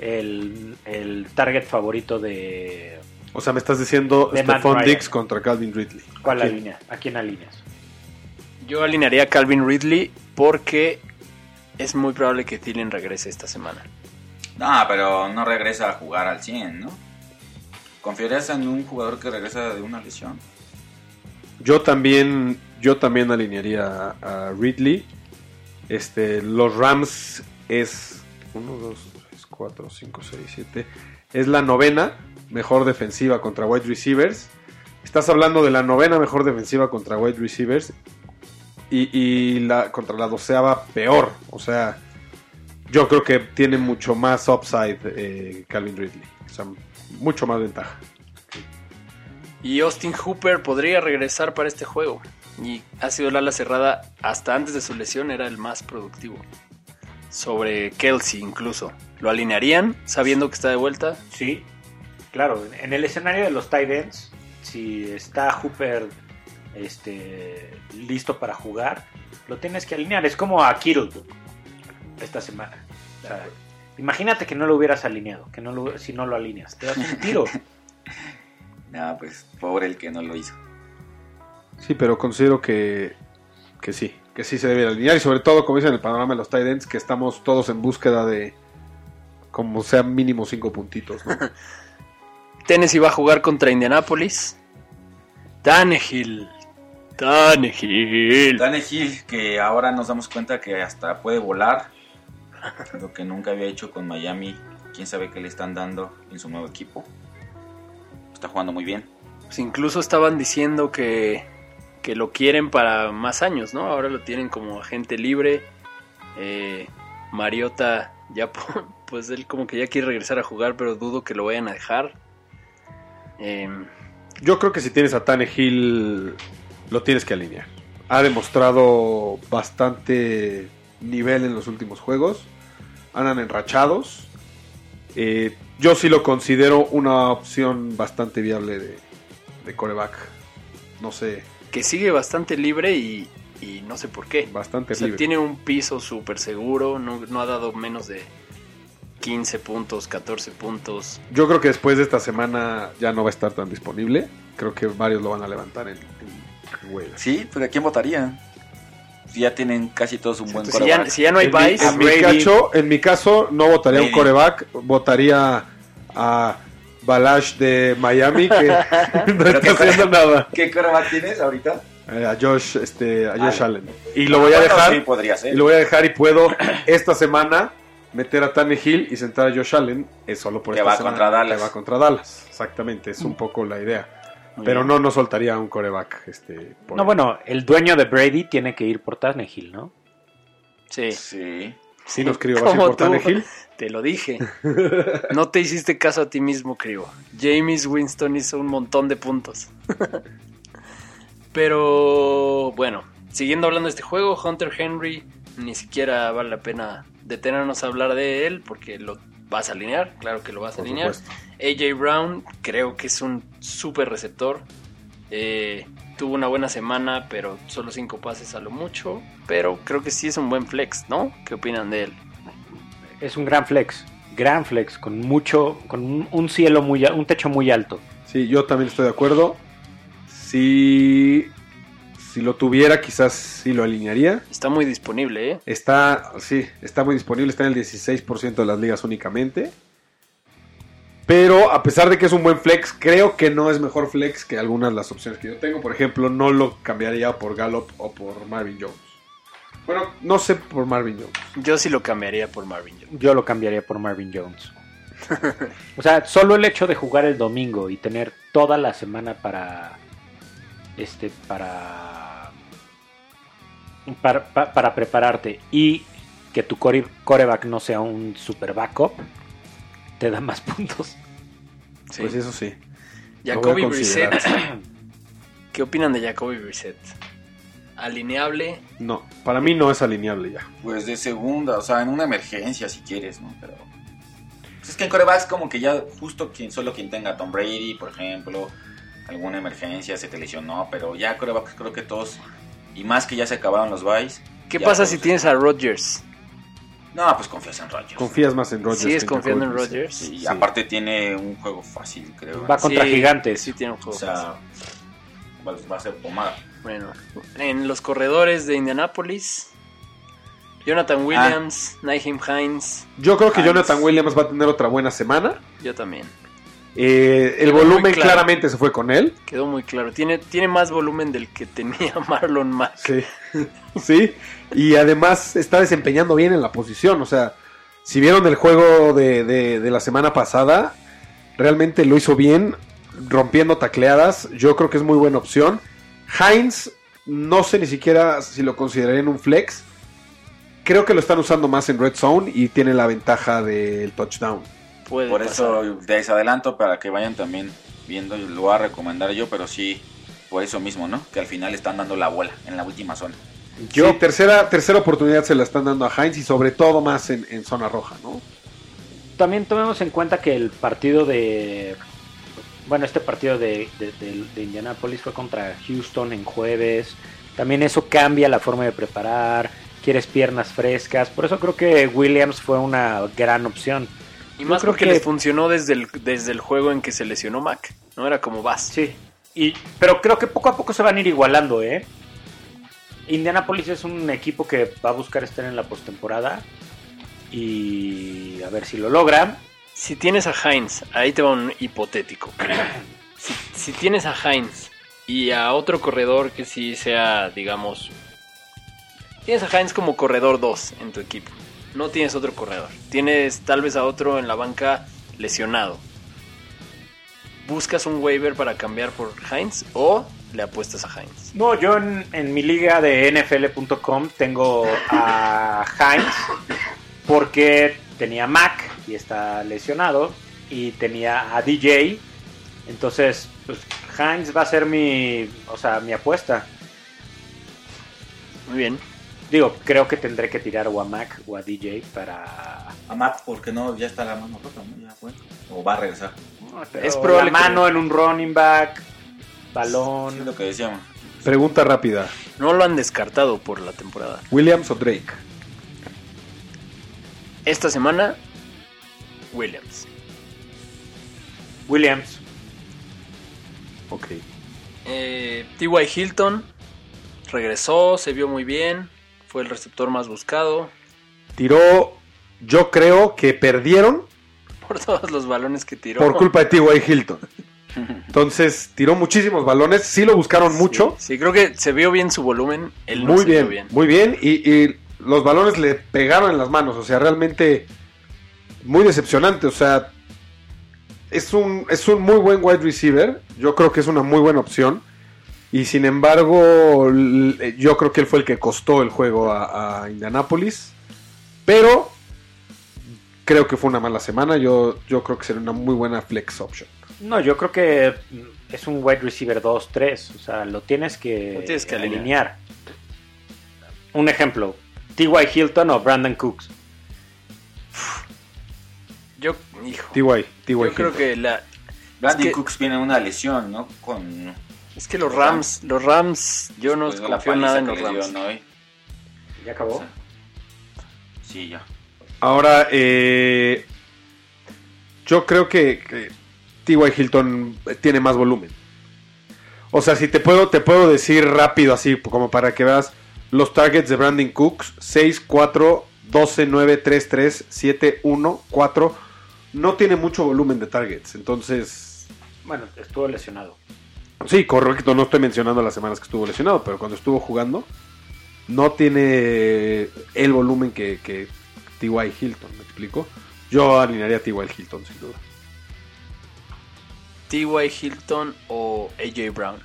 el, el target favorito de... o sea, me estás diciendo De Matt Stephon. Diggs contra Calvin Ridley. ¿Cuál ¿A quién? alinea? ¿A quién alineas? Yo alinearía a Calvin Ridley porque es muy probable que Thielen regrese esta semana. No, pero no regresa a jugar al 100, ¿no? ¿Confiarías en un jugador que regresa de una lesión? Yo también, yo también alinearía a Ridley. Este, los Rams es 1, 2, 3, 4, 5, 6, 7. Es la novena mejor defensiva contra wide receivers. Estás hablando de la novena mejor defensiva contra wide receivers. Y, y la, contra la doceava peor. O sea, yo creo que tiene mucho más upside eh, Calvin Ridley. O sea, mucho más ventaja. Y Austin Hooper podría regresar para este juego. Y ha sido el ala cerrada hasta antes de su lesión, era el más productivo. Sobre Kelsey incluso. ¿Lo alinearían sabiendo que está de vuelta? Sí, claro. En el escenario de los tight ends, si está Hooper este, listo para jugar, lo tienes que alinear. Es como a Kittle esta semana. O sea, imagínate que no lo hubieras alineado, que no lo, si no lo alineas, te das un tiro. (laughs) No, pues pobre el que no lo hizo. Sí, pero considero que, que sí, que sí se debe alinear y sobre todo, como dicen en el panorama de los tight ends, que estamos todos en búsqueda de como sea mínimo cinco puntitos, ¿no? (laughs) Tennessee va a jugar contra Indianapolis. Tannehill. Tannehill. Dane Hill, que ahora nos damos cuenta que hasta puede volar, (laughs) lo que nunca había hecho con Miami. Quién sabe qué le están dando en su nuevo equipo. Está jugando muy bien. Pues incluso estaban diciendo que, que lo quieren para más años, ¿no? Ahora lo tienen como agente libre. Eh, Mariota ya, (laughs) pu- pues él como que ya quiere regresar a jugar, pero dudo que lo vayan a dejar. Em, Yo creo que si tienes a Tannehill, lo tienes que alinear. Ha demostrado bastante nivel en los últimos juegos. Andan enrachados. Eh, yo sí lo considero una opción bastante viable de, de coreback. No sé, que sigue bastante libre y, y no sé por qué. bastante O sea, libre. tiene un piso súper seguro, no, no ha dado menos de 15 puntos, 14 puntos. Yo creo que después de esta semana ya no va a estar tan disponible. Creo que varios lo van a levantar en, en. Sí, pero ¿a quién votaría? Si ya tienen casi todos un buen Entonces, si, ya, quarterback. si ya no hay en, mi, buys, en mi Brady. cacho- en mi caso, no votaría a un Brady. coreback, votaría a Balash de Miami, que (laughs) no está qué- haciendo nada. ¿Qué quarterback tienes ahorita? Eh, a Josh, este, a Josh Ah, Allen. Y lo voy a dejar, Sí, podría ser. y lo voy a dejar y puedo (clears throat) esta semana meter a Tannehill y sentar a Josh Allen, es solo por Que esta va semana, contra Dallas. Que va contra Dallas, exactamente, es un poco la idea. Muy Pero bien. no, no soltaría a un coreback. Este, por No, ahí. bueno, el dueño de Brady tiene que ir por Tannehill, ¿no? Sí, Sí. Sí nos crió, ¿vas a ir Como por. Tannehill? (laughs) te lo dije. (laughs) No te hiciste caso a ti mismo, Cribo. James Winston hizo un montón de puntos. (laughs) Pero bueno, siguiendo hablando de este juego, Hunter Henry, ni siquiera vale la pena detenernos a hablar de él porque lo vas a alinear, claro que lo vas a alinear. AJ Brown creo que es un súper receptor. Eh, tuvo una buena semana, pero solo cinco pases a lo mucho. Pero creo que sí es un buen flex, ¿no? ¿Qué opinan de él? Es un gran flex, gran flex, con mucho, con un, cielo muy, un techo muy alto. Sí, yo también estoy de acuerdo. Si, si lo tuviera, quizás sí lo alinearía. Está muy disponible, ¿eh? Está, sí, está muy disponible, está en el 16% de las ligas únicamente. Pero a pesar de que es un buen flex, creo que no es mejor flex que algunas de las opciones que yo tengo. Por ejemplo, no lo cambiaría por Gallup o por Marvin Jones. Bueno, no sé por Marvin Jones. Yo sí lo cambiaría por Marvin Jones. Yo lo cambiaría por Marvin Jones. o sea, solo el hecho de jugar el domingo y tener toda la semana para este para para, pa- para prepararte y que tu core- coreback no sea un super backup te da más puntos. Sí. Pues eso sí. Jacoby Brissett. (clears throat) ¿Qué opinan de Jacoby Brissett? Alineable. No, para mí no es alineable ya. Pues de segunda, o sea, en una emergencia si quieres, ¿no? Pero. pues es que en corebacks como que ya justo quien solo quien tenga Tom Brady, por ejemplo, alguna emergencia se te lesionó, pero ya corebacks creo que todos, y más que ya se acabaron los buys. ¿Qué pasa todos- si tienes a Rodgers? No, pues confías en Rodgers. Confías más en Rodgers. ¿Sigues que confiando en Rodgers? Sí, y Sí. aparte tiene un juego fácil, creo. Va contra gigantes. Sí, tiene un O juego. sea, va, va a ser pomada. Bueno, en los corredores de Indianapolis, Jonathan Williams, Naheem Hines, Yo creo que Hines. Jonathan Williams va a tener otra buena semana. yo también. Eh, el Quedó volumen claro. claramente se fue con él. Quedó muy claro. Tiene, tiene más volumen del que tenía (laughs) Marlon Mack. Sí. sí. Y además está desempeñando bien en la posición. O sea, si vieron el juego de, de- de la semana pasada, realmente lo hizo bien, rompiendo tacleadas. Yo creo que es muy buena opción. Heinz, no sé ni siquiera si lo consideraría en un flex. Creo que lo están usando más en red zone y tiene la ventaja del touchdown. Puede Por pasar. eso les adelanto para que vayan también viendo lo voy a recomendar yo, pero sí, por eso mismo, ¿no? Que al final están dando la bola en la última zona. Yo Sí, tercera, tercera oportunidad se la están dando a Heinz y sobre todo más en, en zona roja, ¿no? también tomemos en cuenta que el partido de. Bueno, este partido de, de, de- de Indianapolis fue contra Houston en jueves. También eso cambia la forma de preparar. Quieres piernas frescas. Por eso creo que Williams fue una gran opción. Y Yo más creo porque que- les funcionó desde el, desde el juego en que se lesionó Mac. No era como vas. Sí. Y, pero creo que poco a poco se van a ir igualando, ¿eh? Indianapolis es un equipo que va a buscar estar en la postemporada. Y a ver si lo logra. Si tienes a Heinz, ahí te va un hipotético. Si, tienes a Heinz y a otro corredor que sí sea, digamos, tienes a Heinz como corredor 2 en tu equipo. No tienes otro corredor. Tienes tal vez a otro en la banca lesionado. buscas un waiver para cambiar por Heinz o le apuestas a Heinz. No, yo en, en mi liga de NFL.com tengo a Heinz porque tenía Mac y está lesionado y tenía a DJ. Entonces, pues Heinz va a ser mi, o sea, mi apuesta. Muy bien. Digo, creo que tendré que tirar o a Mac o a DJ para... A Matt, porque no, ya está la mano rota, ¿no? Ya fue. O va a regresar. es probable que- mano en un running back, Es balón. lo que decíamos. Pregunta rápida. No lo han descartado por la temporada. ¿Williams o Drake? Esta semana, Williams. Williams. Ok. Eh, T.Y. Hilton regresó, se vio muy bien. Fue el receptor más buscado Tiró, yo creo que perdieron (laughs) por todos los balones que tiró. por culpa de T.Y. Hilton. (laughs) Entonces, tiró muchísimos balones. Sí lo buscaron mucho. Sí, creo que se vio bien su volumen. Él no muy bien, muy bien. Y, y los balones le pegaron en las manos. O sea, realmente muy decepcionante. O sea, es un, es un muy buen wide receiver. Yo creo que es una muy buena opción. Y sin embargo, l- yo creo que él fue el que costó el juego a, a Indianapolis. Pero creo que fue una mala semana. Yo, yo creo que sería una muy buena flex option. No, yo creo que es un wide receiver 2-3. O sea, lo tienes que, Lo tienes que alinear. alinear. Un ejemplo: T.Y. Hilton o Brandon Cooks. Hijo, T.Y. T.Y. yo creo que la, Brandon que- Cooks viene una lesión, ¿no? Con. es que los Rams, los Rams, yo no la confío nada en los Rams. dio, ¿no? Y- ¿Ya acabó? Sí, ya. Ahora, eh, yo creo que, que T.Y. Hilton tiene más volumen. O sea, si te puedo, te puedo decir rápido así, como para que veas los targets de Brandon Cooks, 6, 4, 12, 9, 3, 3, 7, 1, 4. No tiene mucho volumen de targets, entonces... Bueno, estuvo lesionado. Sí, correcto, no estoy mencionando las semanas que estuvo lesionado, pero cuando estuvo jugando, no tiene el volumen que, que T.Y. Hilton, ¿me explico? Yo alinearía a T.Y. Hilton, sin duda. T.Y. Hilton o A.J. Brown.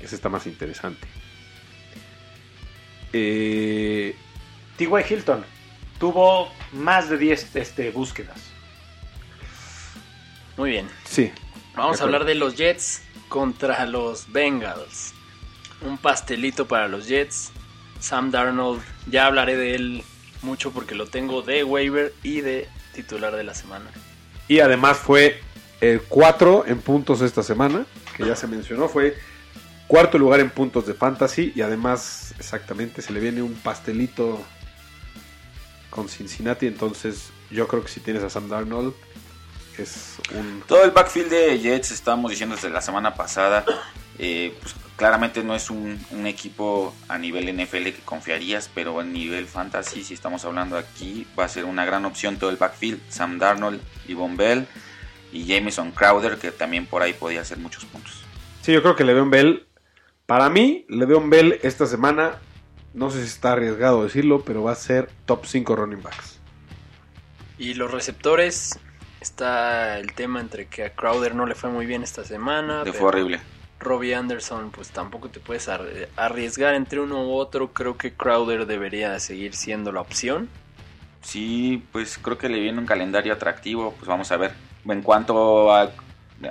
Ese está más interesante. Eh, T.Y. Hilton tuvo más de 10 este, búsquedas. Muy bien. sí, Vamos a hablar de los Jets contra los Bengals. Un pastelito para los Jets. Sam Darnold, ya hablaré de él mucho porque lo tengo de waiver y de titular de la semana. y además fue el 4 en puntos esta semana, que ya se mencionó, fue cuarto lugar en puntos de fantasy y además exactamente se le viene un pastelito con Cincinnati, entonces yo creo que si tienes a Sam Darnold es un... Todo el backfield de Jets, estábamos diciendo desde la semana pasada, eh, pues, claramente no es un, un equipo a nivel NFL que confiarías, pero a nivel fantasy, si estamos hablando aquí, va a ser una gran opción todo el backfield. Sam Darnold, Yvonne Bell y Jameson Crowder, que también por ahí podía hacer muchos puntos. Sí, yo creo que Le'Veon Bell, para mí, Le'Veon Bell esta semana, no sé si está arriesgado decirlo, pero va a ser top 5 running backs. Y los receptores, está el tema entre que a Crowder no le fue muy bien esta semana. Le fue horrible. Robbie Anderson, pues tampoco te puedes ar- arriesgar entre uno u otro. Creo que Crowder debería seguir siendo la opción. Sí, pues creo que le viene un calendario atractivo. Pues vamos a ver. En cuanto a,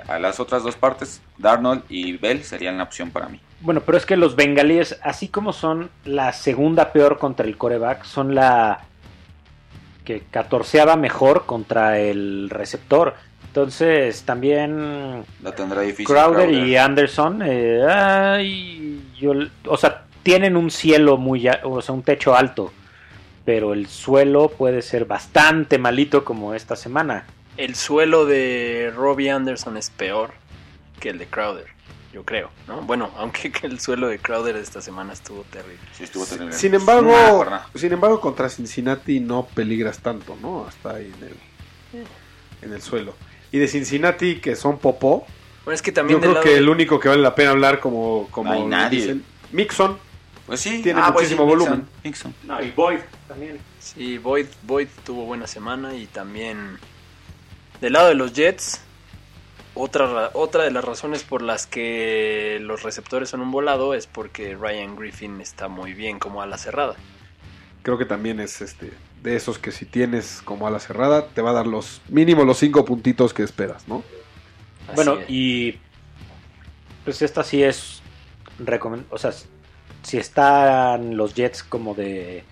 a las otras dos partes, Darnold y Bell serían la opción para mí. Bueno, pero es que los bengalíes, así como son la segunda peor contra el coreback, son la que catorceaba mejor contra el receptor. Entonces también La tendrá difícil. Crowder y Anderson, eh, ay, yo, o sea, tienen un cielo muy, a- o sea, un techo alto, pero el suelo puede ser bastante malito como esta semana. El suelo de Robbie Anderson es peor que el de Crowder, yo creo, ¿no? Bueno, (laughs) aunque que el suelo de Crowder esta semana estuvo terrible. Sí, estuvo terrible. Sin Nada, embargo, sin embargo, contra Cincinnati no peligras tanto, ¿no? Hasta ahí en el, en el suelo. Y de Cincinnati, que son popó, Bueno, es que también yo creo lado que el único que vale la pena hablar como, como No hay nadie. dicen, Mixon, Pues sí, tiene pues muchísimo volumen. Mixon. No, y Boyd también. Sí, Boyd, Boyd tuvo buena semana y también Del lado de los Jets, otra, ra- otra de las razones por las que los receptores son un volado es porque Ryan Griffin está muy bien como ala cerrada. Creo que también es este de esos que si tienes como a la cerrada, te va a dar los mínimo los cinco puntitos que esperas, ¿no? Así Bueno, es. y pues esta sí es o sea, si están los Jets como de,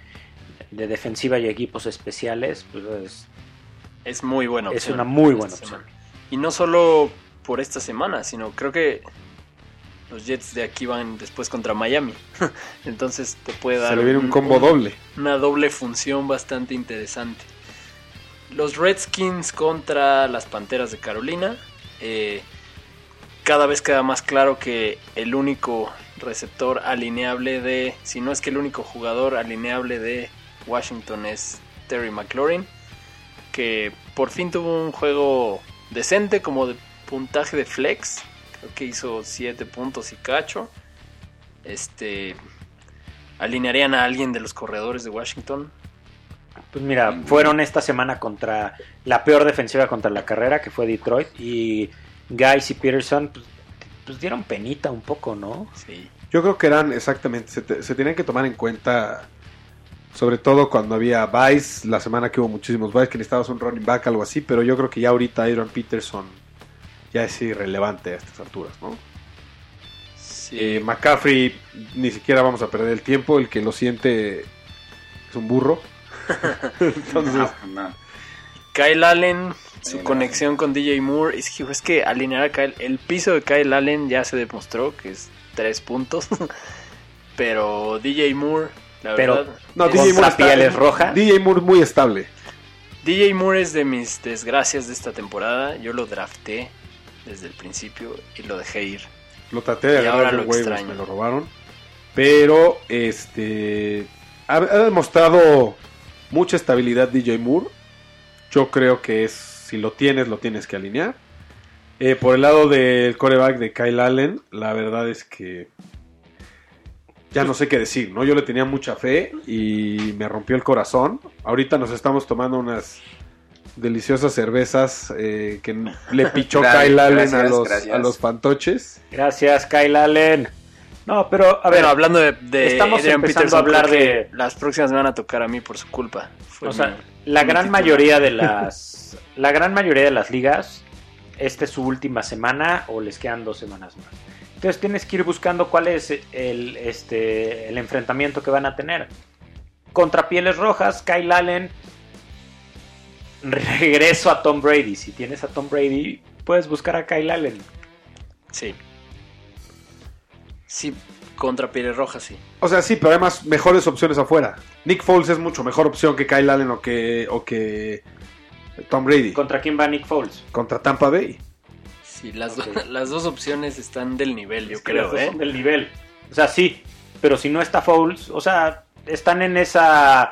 de defensiva y equipos especiales, pues es, es muy buena es opción. una muy buena opción. Y no solo por esta semana, sino creo que los Jets de aquí van después contra Miami. (laughs) Entonces te puede dar Se le viene un combo doble. una doble función bastante interesante. Los Redskins contra las Panteras de Carolina. Eh, cada vez queda más claro que el único receptor alineable de, si no es que el único jugador alineable de Washington es Terry McLaurin, que por fin tuvo un juego decente como de puntaje de flex, creo que hizo 7 puntos y cacho. Este alinearían a alguien de los corredores de Washington. Pues mira, fueron esta semana contra la peor defensiva contra la carrera, que fue Detroit, y Guys y Peterson, pues, pues dieron penita un poco, ¿no? Sí. Yo creo que eran exactamente, se, te- se tenían que tomar en cuenta, sobre todo cuando había Vice, la semana que hubo muchísimos Vice, que necesitabas un running back, algo así, pero yo creo que ya ahorita Aaron Peterson ya es irrelevante a estas alturas, ¿no? Sí. Eh, McCaffrey, ni siquiera vamos a perder el tiempo, el que lo siente es un burro. (laughs) Entonces, No, no. Kyle Allen, su Kyle conexión con DJ Moore, es que, es que alinear a Kyle, el piso de Kyle Allen ya se demostró que es tres puntos, (laughs) pero DJ Moore, la Pero- no, es- DJ Moore, está- pieles rojas. DJ Moore muy estable. DJ Moore es de mis desgracias de esta temporada, yo lo drafté desde el principio y lo dejé ir. Lo traté de Y agarrar lo huevos, extraño. me lo robaron. Pero este ha, ha demostrado mucha estabilidad DJ Moore. Yo creo que es si lo tienes, lo tienes que alinear. Eh, por el lado del coreback de Kyle Allen, la verdad es que ya no sé qué decir, ¿no? Yo le tenía mucha fe y me rompió el corazón. Ahorita nos estamos tomando unas deliciosas cervezas eh, que le pichó (laughs) Gracias, Kyle Allen a los, gracias. a los fantoches. Gracias, Kyle Allen. No, pero a ver, Bueno, hablando de, de estamos Adrian empezando Peterson, a hablar de- las próximas me van a tocar a mí por su culpa. Fue o sea, mi- la mi gran titular. mayoría de (laughs) las la gran mayoría de las ligas esta es su última semana o les quedan dos semanas más. Entonces tienes que ir buscando cuál es el este el enfrentamiento que van a tener. Contra Pieles Rojas, Kyle Allen regreso a Tom Brady. Si tienes a Tom Brady, puedes buscar a Kyle Allen. Sí. Sí, contra Pieles Rojas, sí. O sea, sí, pero hay más mejores opciones afuera. Nick Foles es mucho mejor opción que Kyle Allen o que, o que Tom Brady. ¿Contra quién va Nick Foles? Contra Tampa Bay. Sí, las, do- (laughs) las dos opciones están del nivel, yo Es que las creo, dos ¿eh? son del nivel. O sea, sí, pero si no está Foles, o sea, están en esa.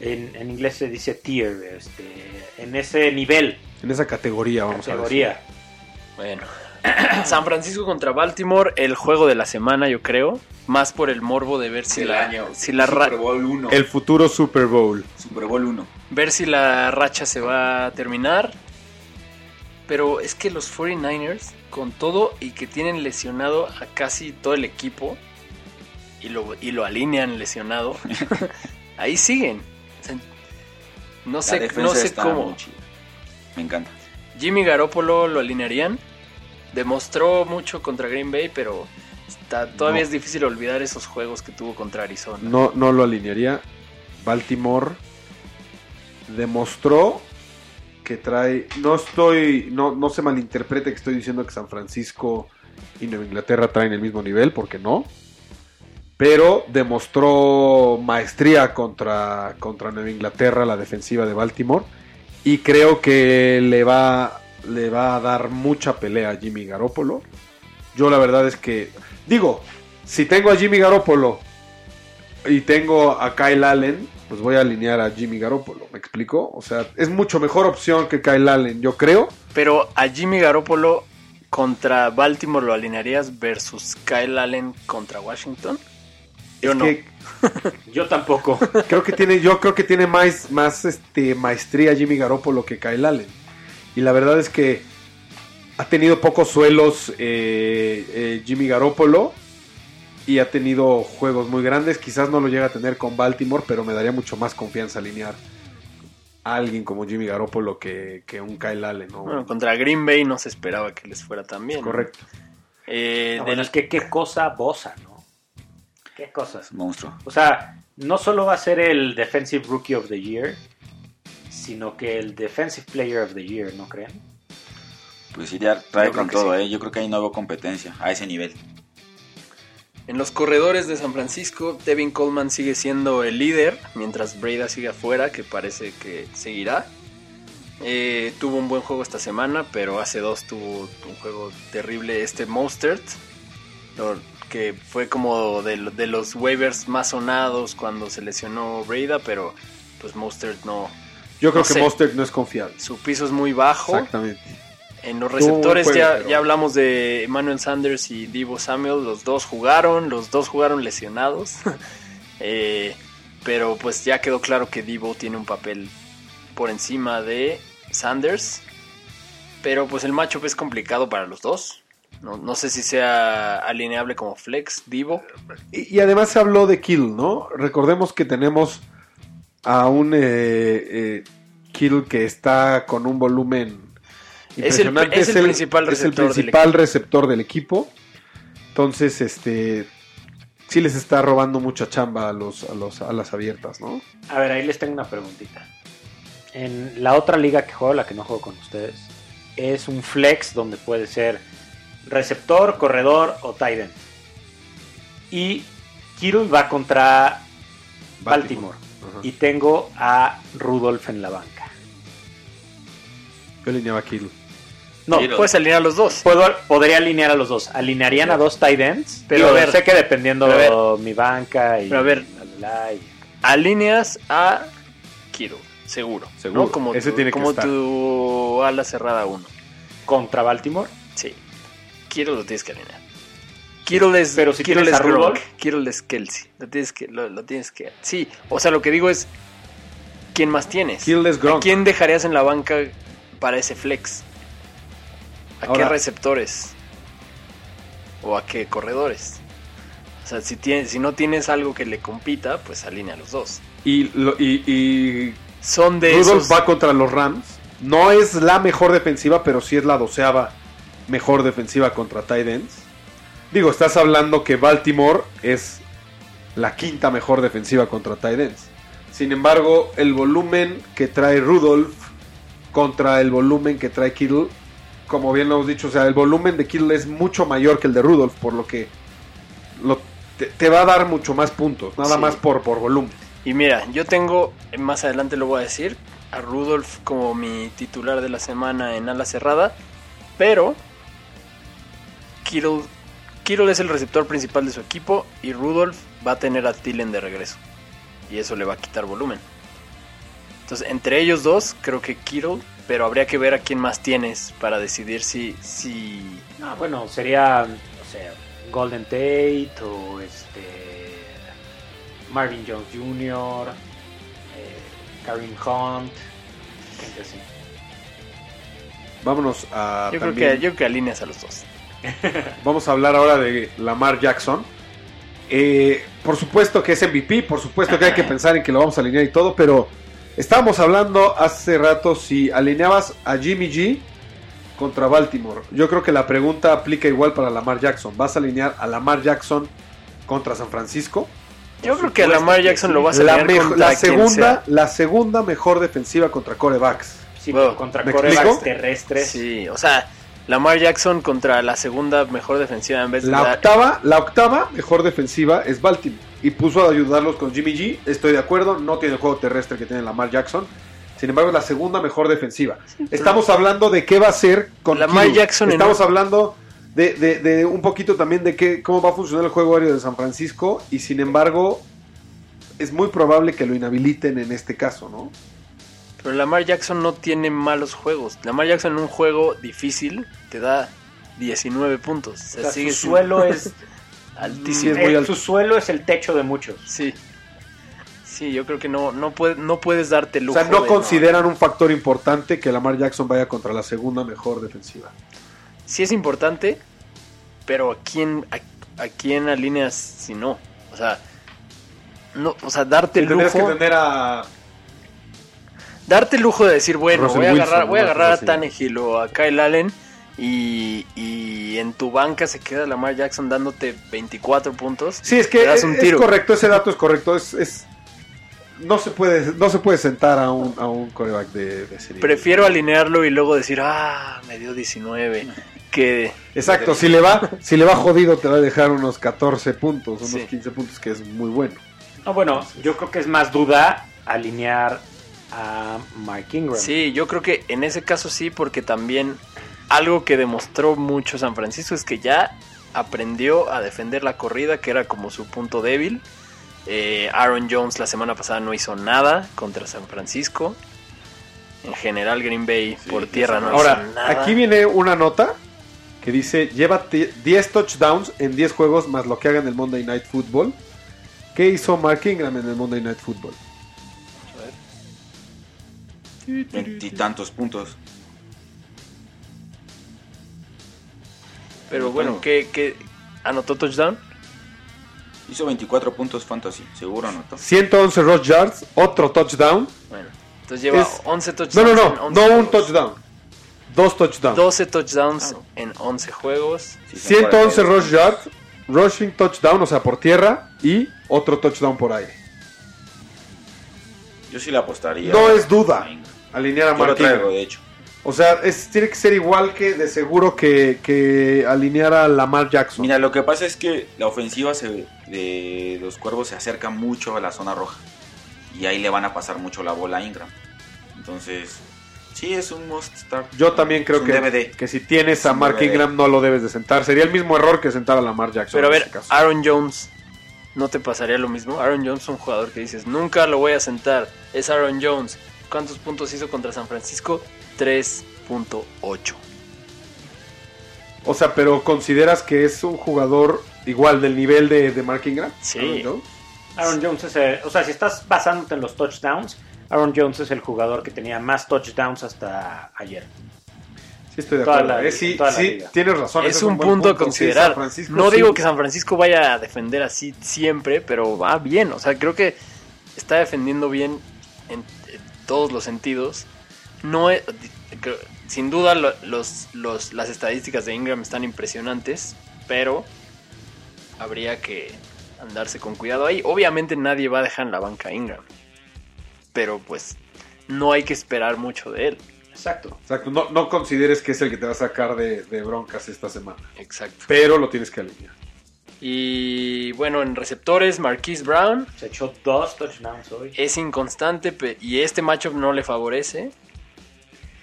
En, en inglés se dice tier, este, en ese nivel, En esa categoría, vamos a categoría. Bueno. (clears throat) San Francisco contra Baltimore, el juego de la semana, yo creo. Más por el morbo de ver si el la, año. si la Super Bowl 1. decir. El futuro Super Bowl. Super Bowl 1. ver si la racha se va a terminar. Pero es que los 49ers, con todo y que tienen lesionado a casi todo el equipo y lo, y lo alinean lesionado, (laughs) ahí siguen. No sé, no sé cómo. Me encanta. Jimmy Garoppolo lo alinearían. Demostró mucho contra Green Bay, pero está, todavía No. es difícil olvidar esos juegos que tuvo contra Arizona. No, no lo alinearía. Baltimore demostró que trae. No estoy. No, no se malinterprete que estoy diciendo que San Francisco y Nueva Inglaterra traen el mismo nivel, porque no. Pero demostró maestría contra, contra Nueva Inglaterra, la defensiva de Baltimore. Y creo que le va, le va a dar mucha pelea a Jimmy Garoppolo. Yo la verdad es que. Digo, si tengo a Jimmy Garoppolo y tengo a Kyle Allen, pues voy a alinear a Jimmy Garoppolo. ¿Me explico? O sea, es mucho mejor opción que Kyle Allen, yo creo. Pero a Jimmy Garoppolo contra Baltimore lo alinearías versus Kyle Allen contra Washington. Yo Es no. que (laughs) Yo tampoco. creo que tiene, yo creo que tiene más, más este, maestría Jimmy Garoppolo que Kyle Allen. Y la verdad es que ha tenido pocos suelos eh, eh, Jimmy Garoppolo y ha tenido juegos muy grandes. Quizás no lo llega a tener con Baltimore, pero me daría mucho más confianza alinear a alguien como Jimmy Garoppolo que, que un Kyle Allen. ¿no? Bueno, contra Green Bay no se esperaba que les fuera tan bien. Correcto. Eh, No, bueno, del- es que qué cosa Bosa, ¿no? Qué cosas. Monstruo. O sea, no solo va a ser el Defensive Rookie of the Year, sino que el Defensive Player of the Year, ¿no creen? Pues sí, ya trae con todo, sí. ¿eh? Yo creo que ahí no veo competencia a ese nivel. En los corredores de San Francisco, Devin Coleman sigue siendo el líder, mientras Breda sigue afuera, que parece que seguirá. Eh, tuvo un buen juego esta semana, pero hace dos tuvo un juego terrible este Mostert, que fue como de, de los waivers más sonados cuando se lesionó Breda, pero pues Mostert no, Yo creo No que sé. Mostert no es confiable. su piso es muy bajo. Exactamente. En los receptores ya, pero- ya hablamos de Emmanuel Sanders y Divo Samuel, los dos jugaron, los dos jugaron lesionados, (laughs) Eh, pero pues ya quedó claro que Divo tiene un papel por encima de Sanders, pero pues el matchup es complicado para los dos, no, no sé si sea alineable como flex, Divo, Y, y además se habló de Kill, ¿no? Recordemos que tenemos a un eh, eh, Kill que está con un volumen Es el- impresionante. es el principal es el receptor del principal receptor del equipo. Entonces, este sí les está robando mucha chamba a los, a los a las abiertas, ¿no? A ver, ahí les tengo una preguntita. En la otra liga que juego, la que no juego con ustedes, es un flex donde puede ser receptor, corredor o tight end. Y Kittle va contra Baltimore. Y tengo a Rudolph en la banca. Yo alineaba a Kill. No, Kittle. puedes alinear a los dos. puedo, podría alinear a los dos. Alinearían a dos tight ends, Pero pero a ver, sé que dependiendo mi banca y pero a ver. la, y- Alineas a Kiro, seguro. Seguro, ¿no? Como, ese tu, tiene que como estar. tu ala cerrada 1. contra Baltimore. Sí. Kiro lo tienes que alinear. Kiro es, Pero si tienes es a Rudolph. Gronk, Kittle es Kelsey. Lo tienes que, lo, lo tienes que. Sí, o sea, lo que digo es. ¿Quién más tienes? Kittle es ¿A Gronk. quién dejarías en la banca para ese flex? ¿A qué receptores? ¿O a qué corredores? O sea, si, tienes, si no tienes algo que le compita, pues alinea a los dos. Y, lo- y, y Son de Rudolph esos. va contra los Rams. No es la mejor defensiva, pero sí es la doceava mejor defensiva contra tight ends. Digo, estás hablando que Baltimore es la quinta mejor defensiva contra tight ends. Sin embargo, el volumen que trae Rudolph contra el volumen que trae Kittle, como bien lo hemos dicho, o sea, el volumen de Kittle es mucho mayor que el de Rudolph, por lo que lo- te, te va a dar mucho más puntos, nada Sí. más por, por volumen. Y mira, yo tengo, más adelante lo voy a decir, a Rudolph como mi titular de la semana en ala cerrada, pero Kittle, Kittle es el receptor principal de su equipo y Rudolph va a tener a Tillen de regreso. Y eso le va a quitar volumen. Entonces, entre ellos dos, creo que Kittle, pero habría que ver a quién más tienes para decidir si... si... No, bueno, sería, o sea, Golden Tate o este Marvin Jones Jr., eh, Kareem Hunt, gente así. Vámonos a Yo creo, que, yo creo que alineas a los dos. (laughs) Vamos a hablar ahora de Lamar Jackson. Eh, por supuesto que es MVP, por supuesto que hay que (laughs) pensar en que lo vamos a alinear y todo, pero estábamos hablando hace rato si alineabas a Jimmy G contra Baltimore. Yo creo que la pregunta aplica igual para Lamar Jackson. ¿Vas a alinear a Lamar Jackson contra San Francisco? Yo creo que a Lamar Jackson lo vas a La, alinear mejo- contra la quien segunda, sea. la segunda mejor defensiva contra corebacks. Sí, Bueno, pero contra ¿me corebacks terrestres. Sí, o sea, Lamar Jackson contra la segunda mejor defensiva en vez de La octava, la octava mejor defensiva es Baltimore. Y puso a ayudarlos con Jimmy G. Estoy de acuerdo. No tiene el juego terrestre que tiene Lamar Jackson. Sin embargo, es la segunda mejor defensiva. Estamos hablando de qué va a hacer con Lamar Kittle. Jackson en Estamos un- hablando de, de- de un poquito también de qué, cómo va a funcionar el juego aéreo de San Francisco. Y sin embargo, es muy probable que lo inhabiliten en este caso, ¿no? Pero Lamar Jackson no tiene malos juegos. Lamar Jackson en un juego difícil te da 19 puntos. O O sea, sea, sigue su siendo suelo (laughs) es, altísimo. Sí, es muy eh, alto. su suelo es el techo de muchos. Sí. Sí, yo creo que no, no, puede, no puedes darte el O lujo. sea, no de- consideran un factor importante que Lamar Jackson vaya contra la segunda mejor defensiva. Sí es importante, pero ¿a quién, a, a quién alineas si no? O sea, no, o sea darte el Tendrías que lujo, tener a... darte el lujo de decir, bueno, Russell voy a Wilson, agarrar, voy a agarrar a. Tannehill o a Kyle Allen y, y en tu banca se queda Lamar Jackson dándote 24 puntos. Sí, es Te que das es, un es tiro. correcto, ese dato es correcto. Es, es- no, se puede, no se puede sentar a un, a un coreback de, de ese nivel. Prefiero alinearlo y luego decir, ah, me dio 19, que... Exacto, si le va si le va jodido te va a dejar unos 14 puntos, unos Sí. 15 puntos, que es muy bueno. No, bueno, yo creo que es más duda alinear a Mike Ingram. Sí, yo creo que en ese caso sí, porque también algo que demostró mucho San Francisco es que ya aprendió a defender la corrida, que era como su punto débil. Eh, Aaron Jones la semana pasada no hizo nada contra San Francisco. En general, Green Bay Sí, por tierra no Ahora, hizo nada. aquí viene una nota que dice, lleva ti- 10 touchdowns en 10 juegos más lo que haga en el Monday Night Football. ¿Qué hizo Mark Ingram en el Monday Night Football? Veintitantos puntos. Pero bueno, ¿qué, qué anotó touchdown? Hizo 24 puntos fantasy, seguro anotó. 111 rush yards, otro touchdown. Bueno, entonces lleva Es- 11 No, touchdowns. no, en no, 11 no un touchdown. Dos touchdowns. 12 touchdowns en 11 juegos. Sí, son 111 42. rush yards, rushing touchdown, o sea, por tierra, y otro touchdown por aire. Yo sí le apostaría. No es duda alinear a Yo lo traigo, de hecho. O sea, es, tiene que ser igual que de seguro que, que alinear a Lamar Jackson. Mira, lo que pasa es que la ofensiva se- de los cuervos se acerca mucho a la zona roja. Y ahí le van a pasar mucho la bola a Ingram. Entonces, sí, es un must start. Yo también creo que, DVD. que si tienes a Mark DVD. Ingram no lo debes de sentar. Sería el mismo error que sentar a Lamar Jackson. Pero a en ver, este caso. Aaron Jones, ¿no te pasaría lo mismo? Aaron Jones es un jugador que dices, nunca lo voy a sentar. Es Aaron Jones. ¿Cuántos puntos hizo contra San Francisco? 3.8. O sea, pero consideras que es un jugador igual del nivel de, de Mark Ingram. Sí. Aaron Jones? Aaron Jones es, el- o sea, si estás basándote en los touchdowns, Aaron Jones es el jugador que tenía más touchdowns hasta ayer. Sí, estoy de Toda acuerdo. la- Eh, sí, toda la sí, liga. tienes razón. es un punto a considerar. No sí. digo que San Francisco vaya a defender así siempre, pero va bien. O sea, creo que está defendiendo bien en, en todos los sentidos. No es- sin duda lo- los, los- las estadísticas de Ingram están impresionantes, pero habría que andarse con cuidado ahí. Obviamente nadie va a dejar en la banca a Ingram, pero pues no hay que esperar mucho de él. Exacto. Exacto, no, no consideres que es el que te va a sacar de, de broncas esta semana. Exacto. Pero lo tienes que alinear. Y bueno, en receptores, Marquise Brown Se echó dos touchdowns hoy. es inconstante y este matchup no le favorece.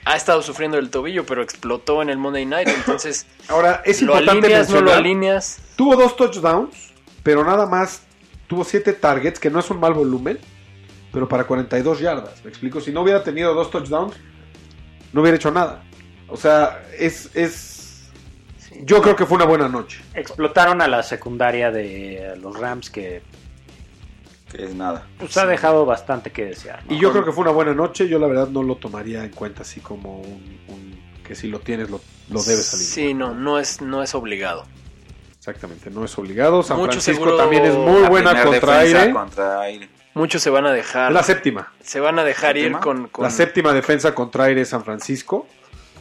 Ha estado sufriendo del tobillo, pero explotó en el Monday Night, entonces (coughs) Ahora, es lo importante alineas, no lo alineas. tuvo dos touchdowns, pero nada más tuvo siete targets, que no es un mal volumen, pero para 42 yardas. Me explico, si no hubiera tenido dos touchdowns, no hubiera hecho nada. O sea, es, es yo creo que fue una buena noche. Explotaron a la secundaria de los Rams que Que es nada. pues, ha dejado bastante que desear. ¿no? Y yo creo que fue una buena noche, yo la verdad no lo tomaría en cuenta así como un, un- que si lo tienes lo, lo debes alinear. Sí, no, no es, no es obligado. Exactamente, no es obligado. San Mucho Francisco también es muy buena contra aire. contra aire. Muchos se van a dejar, la séptima. se van a dejar ir con- La séptima defensa contra aire San Francisco.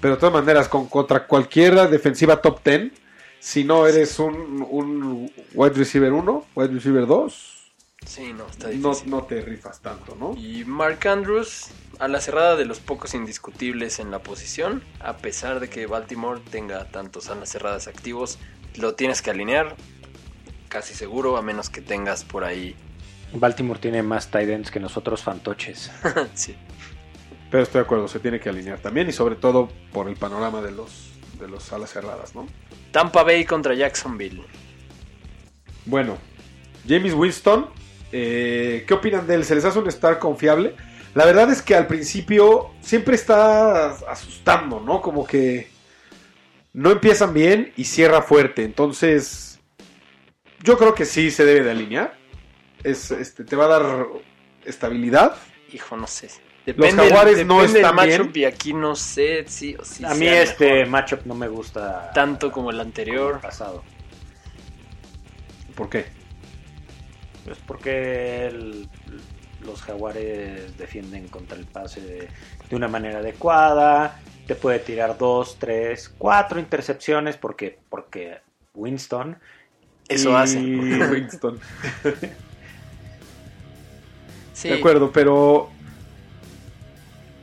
Pero de todas maneras, con, contra cualquier defensiva top 10, si no eres un, un wide receiver 1, wide receiver 2, Sí, no, está no, difícil. no te rifas tanto, ¿no? Y Mark Andrews a la cerrada de los pocos indiscutibles en la posición, a pesar de que Baltimore tenga tantos alas cerradas activos, lo tienes que alinear, casi seguro, a menos que tengas por ahí. Baltimore tiene más tight ends que nosotros fantoches. (laughs) sí. Pero estoy de acuerdo, se tiene que alinear también y sobre todo por el panorama de los, de los alas cerradas, ¿no? Tampa Bay contra Jacksonville. Bueno, James Winston, eh, ¿qué opinan de él? ¿Se les hace un star confiable? La verdad es que al principio siempre está asustando, ¿no? Como que no empiezan bien y cierra fuerte. Entonces, yo creo que sí se debe de alinear. Es, este, te va a dar estabilidad. Hijo, no sé. Jaguares no depende del están bien. matchup y aquí no sé sí o sí a mí este matchup no me gusta tanto como el como anterior. el pasado. ¿Por qué? Pues porque el- los jaguares defienden contra el pase de, de una manera adecuada. Te puede tirar dos, tres, cuatro intercepciones porque, porque Winston. Eso Y- hace. (laughs) Winston. Sí. De acuerdo, pero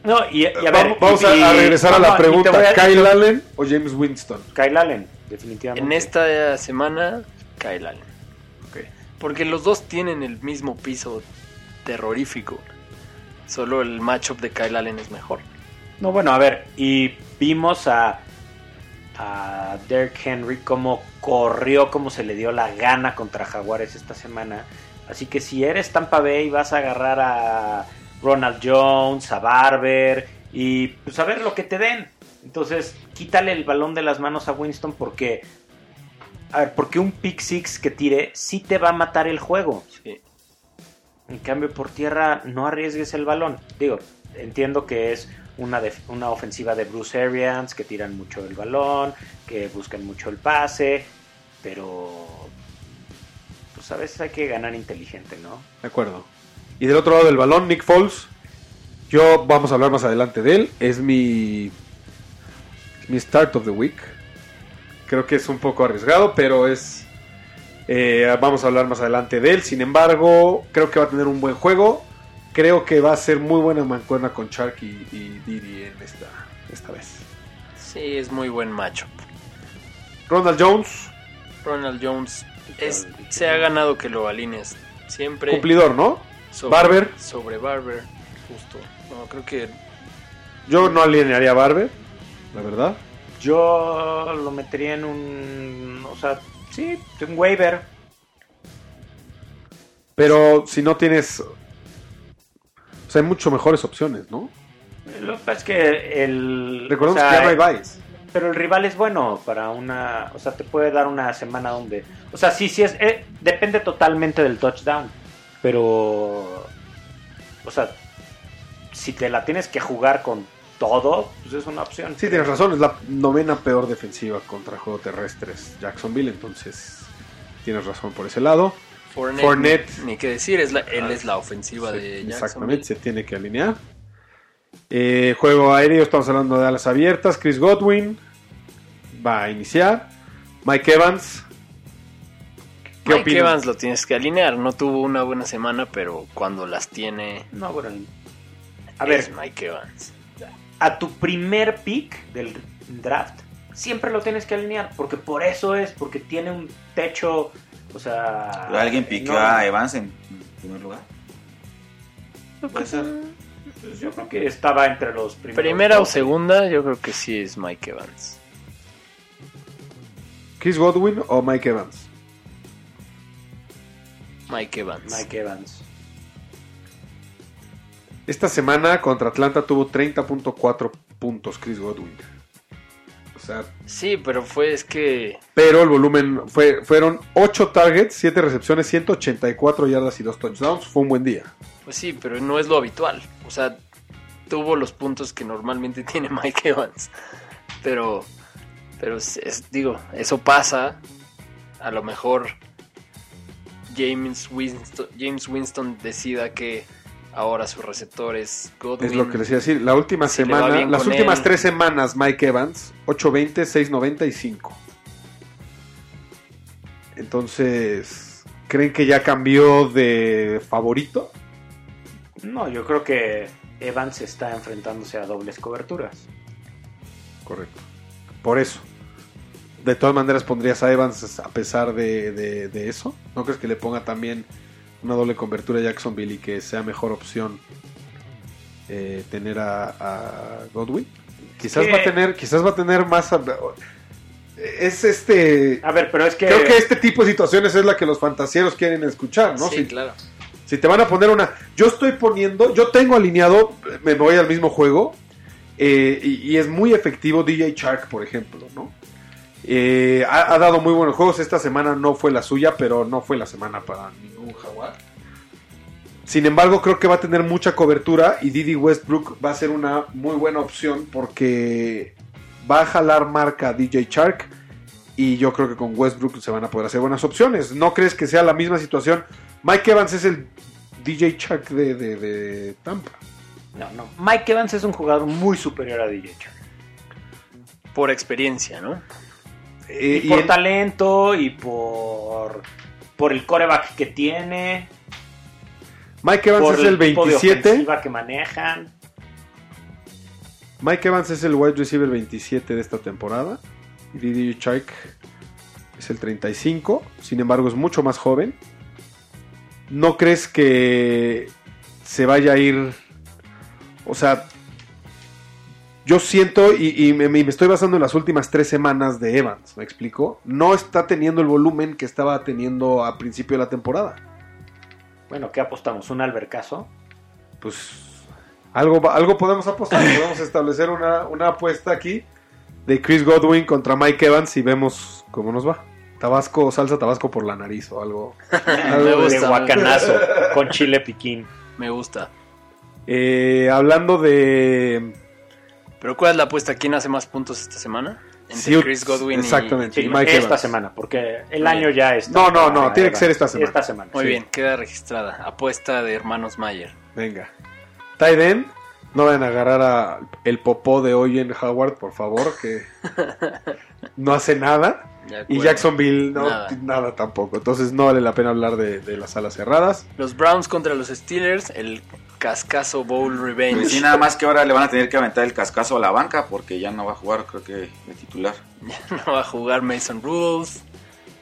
No, y, y a ver, vamos, vamos y- a, regresar a la no, pregunta. a- ¿Kyle Allen o James Winston? Kyle Allen, definitivamente. En esta semana, Kyle Allen. Porque los dos tienen el mismo piso terrorífico. Solo el matchup de Kyle Allen es mejor. No, bueno, a ver, y vimos a, a Derrick Henry cómo corrió, cómo se le dio la gana contra Jaguares esta semana. Así que si eres Tampa Bay vas a agarrar a Ronald Jones, a Barber y pues a ver lo que te den. Entonces, quítale el balón de las manos a Winston porque a ver, porque un pick six que tire sí te va a matar el juego. Sí. En cambio, por tierra no arriesgues el balón. Digo, entiendo que es una, una ofensiva de Bruce Arians, que tiran mucho el balón, que buscan mucho el pase, pero pues a veces hay que ganar inteligente, ¿no? De acuerdo. Y del otro lado del balón, Nick Foles. Yo vamos a hablar más adelante de él. Es mi mi start of the week. Creo que es un poco arriesgado, pero es eh, vamos a hablar más adelante de él. Sin embargo, creo que va a tener un buen juego. Creo que va a ser muy buena mancuerna con Shark y, y Didi en esta, esta vez. Sí, es muy buen matchup. Ronald Jones, Ronald Jones es, se ha ganado que lo alinees siempre. cumplidor, ¿no? sobre- Barber. Sobre Barber, justo. No, creo que Yo no alinearía a Barber, la verdad. Yo lo metería en un, o sea, sí, un waiver. Pero si no tienes. O sea, hay mucho mejores opciones, ¿no? Lo que pasa es que el... Recordemos o sea, que ya no hay buys. Pero el rival es bueno para una, o sea, te puede dar una semana donde, o sea, sí, sí es, eh, depende totalmente del touchdown, pero, o sea, si te la tienes que jugar con todo, pues es una opción. Sí, tienes razón, es la novena peor defensiva contra juego terrestres Jacksonville, entonces tienes razón por ese lado. Fournette, Fournette. Ni, ni que decir, es la, él es la ofensiva Sí, de Jacksonville. exactamente, se tiene que alinear. Eh, juego aéreo, estamos hablando de alas abiertas. Chris Godwin va a iniciar. Mike Evans. ¿Qué Mike opinas? Evans lo tienes que alinear. No tuvo una buena semana, pero cuando las tiene, No, bueno, a ver, Mike Evans. A tu primer pick del draft, siempre lo tienes que alinear, porque por eso es, porque tiene un techo, o sea... ¿Alguien piqueó no, a Evans en primer lugar? Puede ser. pues yo creo que estaba entre los primeros. Primera o segunda, yo creo que sí es Mike Evans. Chris Godwin o Mike Evans. Mike Evans. Mike Evans. Esta semana contra Atlanta tuvo 30.4 puntos Chris Godwin. O sea, Sí, pero fue, es que pero el volumen fue, fueron 8 targets, 7 recepciones, 184 yardas y 2 touchdowns. Fue un buen día. Pues sí, pero no es lo habitual. O sea, tuvo los puntos que normalmente (laughs) tiene Mike Evans. Pero, pero es- es- digo, eso pasa. A lo mejor James Winston, James Winston decida que ahora su receptor es Godwin. Es lo que les iba a decir. La última semana, las últimas él. tres semanas, Mike Evans, 8.20, 6.90 y 5. Entonces, ¿creen que ya cambió de favorito? No, yo creo que Evans está enfrentándose a dobles coberturas. Correcto. Por eso. De todas maneras, pondrías a Evans a pesar de, de- de eso. ¿No crees que le ponga también una doble cobertura a Jacksonville y que sea mejor opción eh, tener a, a Godwin? Quizás va a tener, quizás va a tener más. Es este. A ver, pero es que. Creo que este tipo de situaciones es la que los fantasieros quieren escuchar, ¿no? Sí, Si- claro. si te van a poner una. Yo estoy poniendo. Yo tengo alineado. Me voy al mismo juego. eh, y, y es muy efectivo DJ Shark, por ejemplo, ¿no? Eh, ha, ha dado muy buenos juegos. Esta semana no fue la suya, pero no fue la semana para ningún jaguar. Sin embargo, creo que va a tener mucha cobertura y Didi Westbrook va a ser una muy buena opción porque va a jalar marca DJ Shark y yo creo que con Westbrook se van a poder hacer buenas opciones. ¿No crees que sea la misma situación? Mike Evans es el DJ Shark de, de- de Tampa. No, no. Mike Evans es un jugador muy superior a DJ Chark. Por experiencia, ¿no? Eh, Y por en- talento y por, por el coreback que tiene. Mike Evans por es el de 27. ofensiva que manejan. Mike Evans es el wide receiver 27 de esta temporada. Y DJ Shark es el 35. Sin embargo, es mucho más joven. ¿No crees que se vaya a ir? O sea, yo siento y, y me, me estoy basando en las últimas tres semanas de Evans. ¿Me explico? No está teniendo el volumen que estaba teniendo a principio de la temporada. Bueno, ¿qué apostamos? ¿Un albercazo? pues algo, algo podemos apostar. (laughs) podemos establecer una, una apuesta aquí de Chris Godwin contra Mike Evans y vemos cómo nos va. Tabasco, salsa tabasco por la nariz o algo. (laughs) algo gusta. De guacanazo con chile piquín. Me gusta. Eh, hablando de ¿Pero cuál es la apuesta? ¿Quién hace más puntos esta semana? Entre Sí, Chris Godwin y- exactamente. Sí, Mike esta Evans. semana, porque el Muy año bien. ya está. No, no, no, tiene que ser esta semana. Esta semana. Muy Sí. bien, queda registrada. Apuesta de hermanos Mayer. Venga. Tight end, no vayan a agarrar a el popó de hoy en Howard, por favor, que (laughs) no hace nada. Y. Jacksonville no Nada. nada. tampoco. Entonces no vale la pena hablar de, de las alas cerradas. Los Browns contra los Steelers, el Cascazo Bowl Revenge. Pues sí, nada más que ahora le van a tener que aventar el cascazo a la banca porque ya no va a jugar, creo que de titular. (laughs) no va a jugar Mason Rudolph.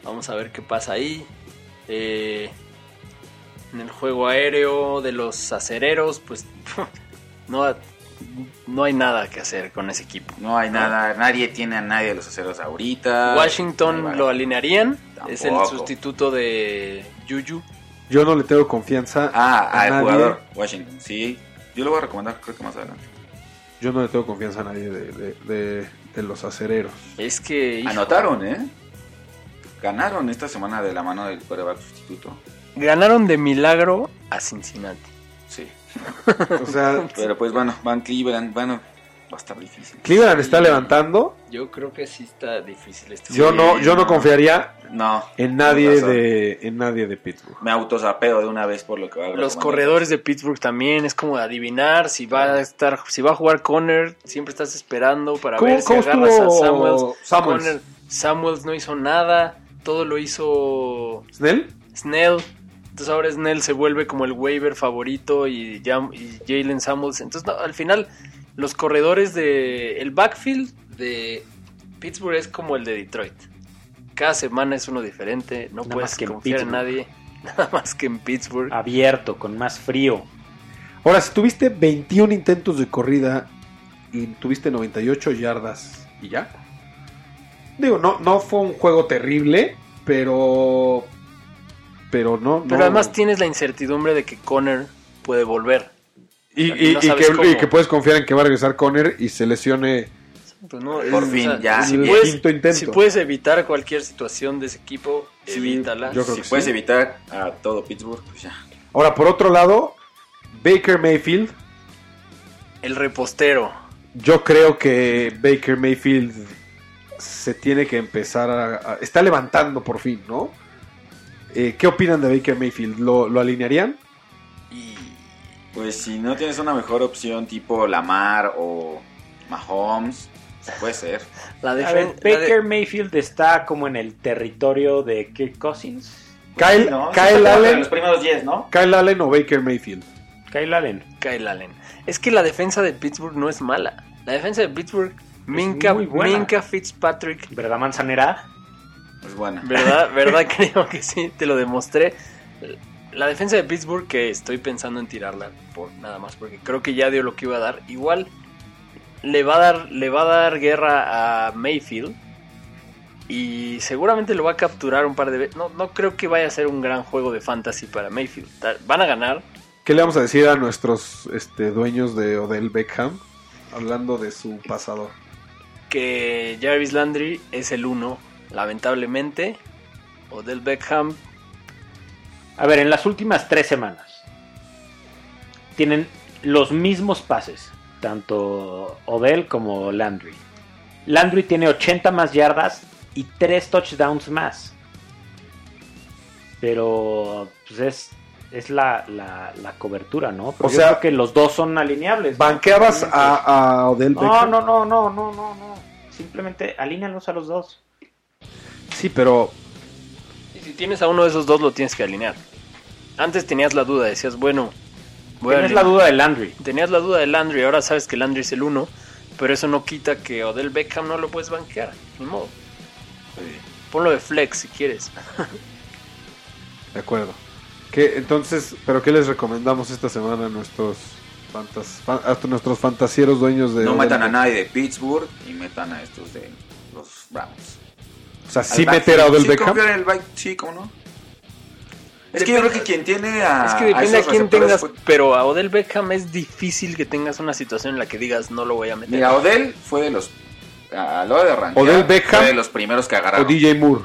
Vamos a ver qué pasa ahí. Eh, en el juego aéreo de los acereros, pues (laughs) no, no hay nada que hacer con ese equipo. No hay nada, nadie tiene a nadie de los aceros ahorita. Washington lo alinearían. Es el sustituto de Juju. Yo no le tengo confianza Ah, a al nadie. jugador Washington, sí. Yo lo voy a recomendar, creo que más adelante. Yo no le tengo confianza a nadie de, de- de- de los acereros. Es que hijo, Anotaron, ¿eh? Ganaron esta semana de la mano del quarterback sustituto. ganaron de milagro a Cincinnati. Sí. O sea, (laughs) Pero pues bueno, van Cleveland, bueno, va a estar difícil. Cleveland está levantando. Yo creo que sí está difícil este Yo no, yo no confiaría No. en nadie de, en nadie de Pittsburgh. Me autosapeo de una vez por lo que va a Los corredores de Pittsburgh también es como adivinar si va a estar, si va a jugar Conner, siempre estás esperando para ¿Cómo- ver si cómo agarras a Samuels. Samuels? Conner- Samuels no hizo nada, todo lo hizo ¿Snell? Snell. Entonces ahora Snell se vuelve como el waiver favorito y, y Jalen Samuels. Entonces no, al final los corredores de el backfield de Pittsburgh es como el de Detroit. Cada semana es uno diferente, no Nada puedes que en confiar en Pittsburgh. nadie, (laughs) nada más que en Pittsburgh. Abierto, con más frío. Ahora, si tuviste 21 intentos de corrida y tuviste 98 yardas y ya. Digo, no, no fue un juego terrible, pero. Pero no. Pero no- además tienes la incertidumbre de que Conner puede volver. Y, y y- no y sabes que, cómo. y que puedes confiar en que va a regresar Conner y se lesione Pues no, Por es- fin, ya, Si el puedes, quinto intento. si puedes evitar cualquier situación de ese equipo, Sí, evítala. yo creo Si que puedes sí. evitar a todo Pittsburgh, pues ya. Ahora, por otro lado, Baker Mayfield. El repostero. Yo creo que Baker Mayfield se tiene que empezar a. a- está levantando por fin, ¿no? Eh, ¿Qué opinan de Baker Mayfield? ¿Lo, lo alinearían? Pues si no tienes una mejor opción tipo Lamar o Mahomes, puede ser. la A ver, defensa. Baker Mayfield está como en el territorio de Kirk Cousins. Kyle, ¿no? Kyle Allen. Los primeros 10, ¿no? Kyle Allen o Baker Mayfield. Kyle Allen. Kyle Allen. Es que la defensa de Pittsburgh no es mala. La defensa de Pittsburgh, Minka, buena. Minka Fitzpatrick, ¿Verdad, Manzanera? Pues bueno. ¿verdad? (laughs) ¿Verdad? (laughs) Creo que sí, te lo demostré. La defensa de Pittsburgh, que estoy pensando en tirarla por nada más, porque creo que ya dio lo que iba a dar. Igual le va a dar, le va a dar guerra a Mayfield. Y seguramente lo va a capturar un par de veces. No, no creo que vaya a ser un gran juego de fantasy para Mayfield. Van a ganar. ¿Qué le vamos a decir a nuestros este, dueños de Odell Beckham? Hablando de su pasador. que Jarvis Landry es el uno, lamentablemente. Odell Beckham, A ver, en las últimas tres semanas, tienen los mismos pases, tanto Odell como Landry. Landry tiene 80 más yardas y 3 touchdowns más. Pero pues es, es la, la- la cobertura, ¿no? Pero O yo sea, creo que los dos son alineables. ¿no? ¿Banqueabas Simplemente- a, a Odell No, Beckham? no, no, no, no, no, no. Simplemente alínealos a los dos. Sí, pero si tienes a uno de esos dos, lo tienes que alinear. Antes tenías la duda, decías, bueno, voy a Tienes la duda de Landry. Tenías la duda de Landry, ahora sabes que Landry es el uno, pero eso no quita que Odell Beckham no lo puedes banquear, ni modo. Ponlo de flex si quieres. De acuerdo. ¿Qué, entonces, ¿pero qué les recomendamos esta semana a nuestros, fantas, fan- a nuestros fantasieros dueños de... No Odell metan a Beckham? nadie de Pittsburgh y metan a estos de los Browns. O sea, sí meter a Odell Sí, Beckham. confiar en el back- sí, ¿cómo no? Es que yo creo que quien tiene a. es que depende a, esos quién tengas, fue- pero a Odell Beckham es difícil que tengas una situación en la que digas no lo voy a meter. Mira, Odell fue de los. A hora de arrancar. Odell Beckham Fue de los primeros que O agarraron. DJ Moore.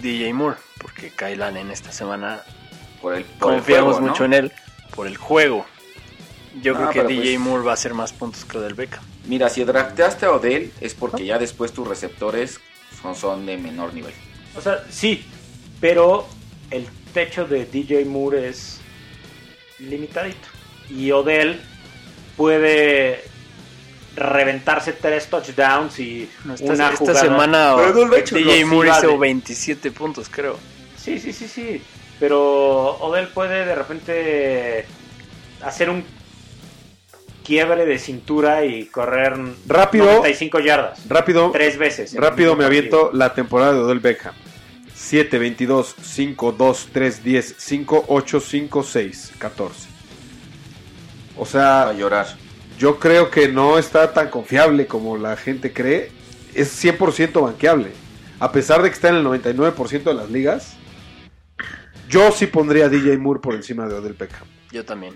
DJ Moore, porque Kyle Allen esta semana Por el, por el confiamos juego, ¿no? mucho en él por el juego. Yo Ah, creo que DJ pues- Moore va a hacer más puntos que Odell Beckham. Mira, si drafteaste a Odell es porque ya después tus receptores son, son de menor nivel. O sea, sí, pero el techo de DJ Moore es limitadito. Y Odell puede reventarse tres touchdowns y Esta, una esta jugada- semana Pero DJ Moore hizo de- 27 puntos, creo. Sí, sí, sí, sí. Pero Odell puede de repente hacer un quiebre de cintura y correr Rápido. 95 yardas. Rápido, Tres veces. rápido me aviento la temporada de Odell Beckham. 7, 22, 5, 2, 3, 10, 5, 8, 5, 6, 14. O A sea, llorar. yo creo que no está tan confiable como la gente cree. Es 100% banqueable. A pesar de que está en el 99% de las ligas, yo sí pondría a DJ Moore por encima de Odell Beckham. Yo también.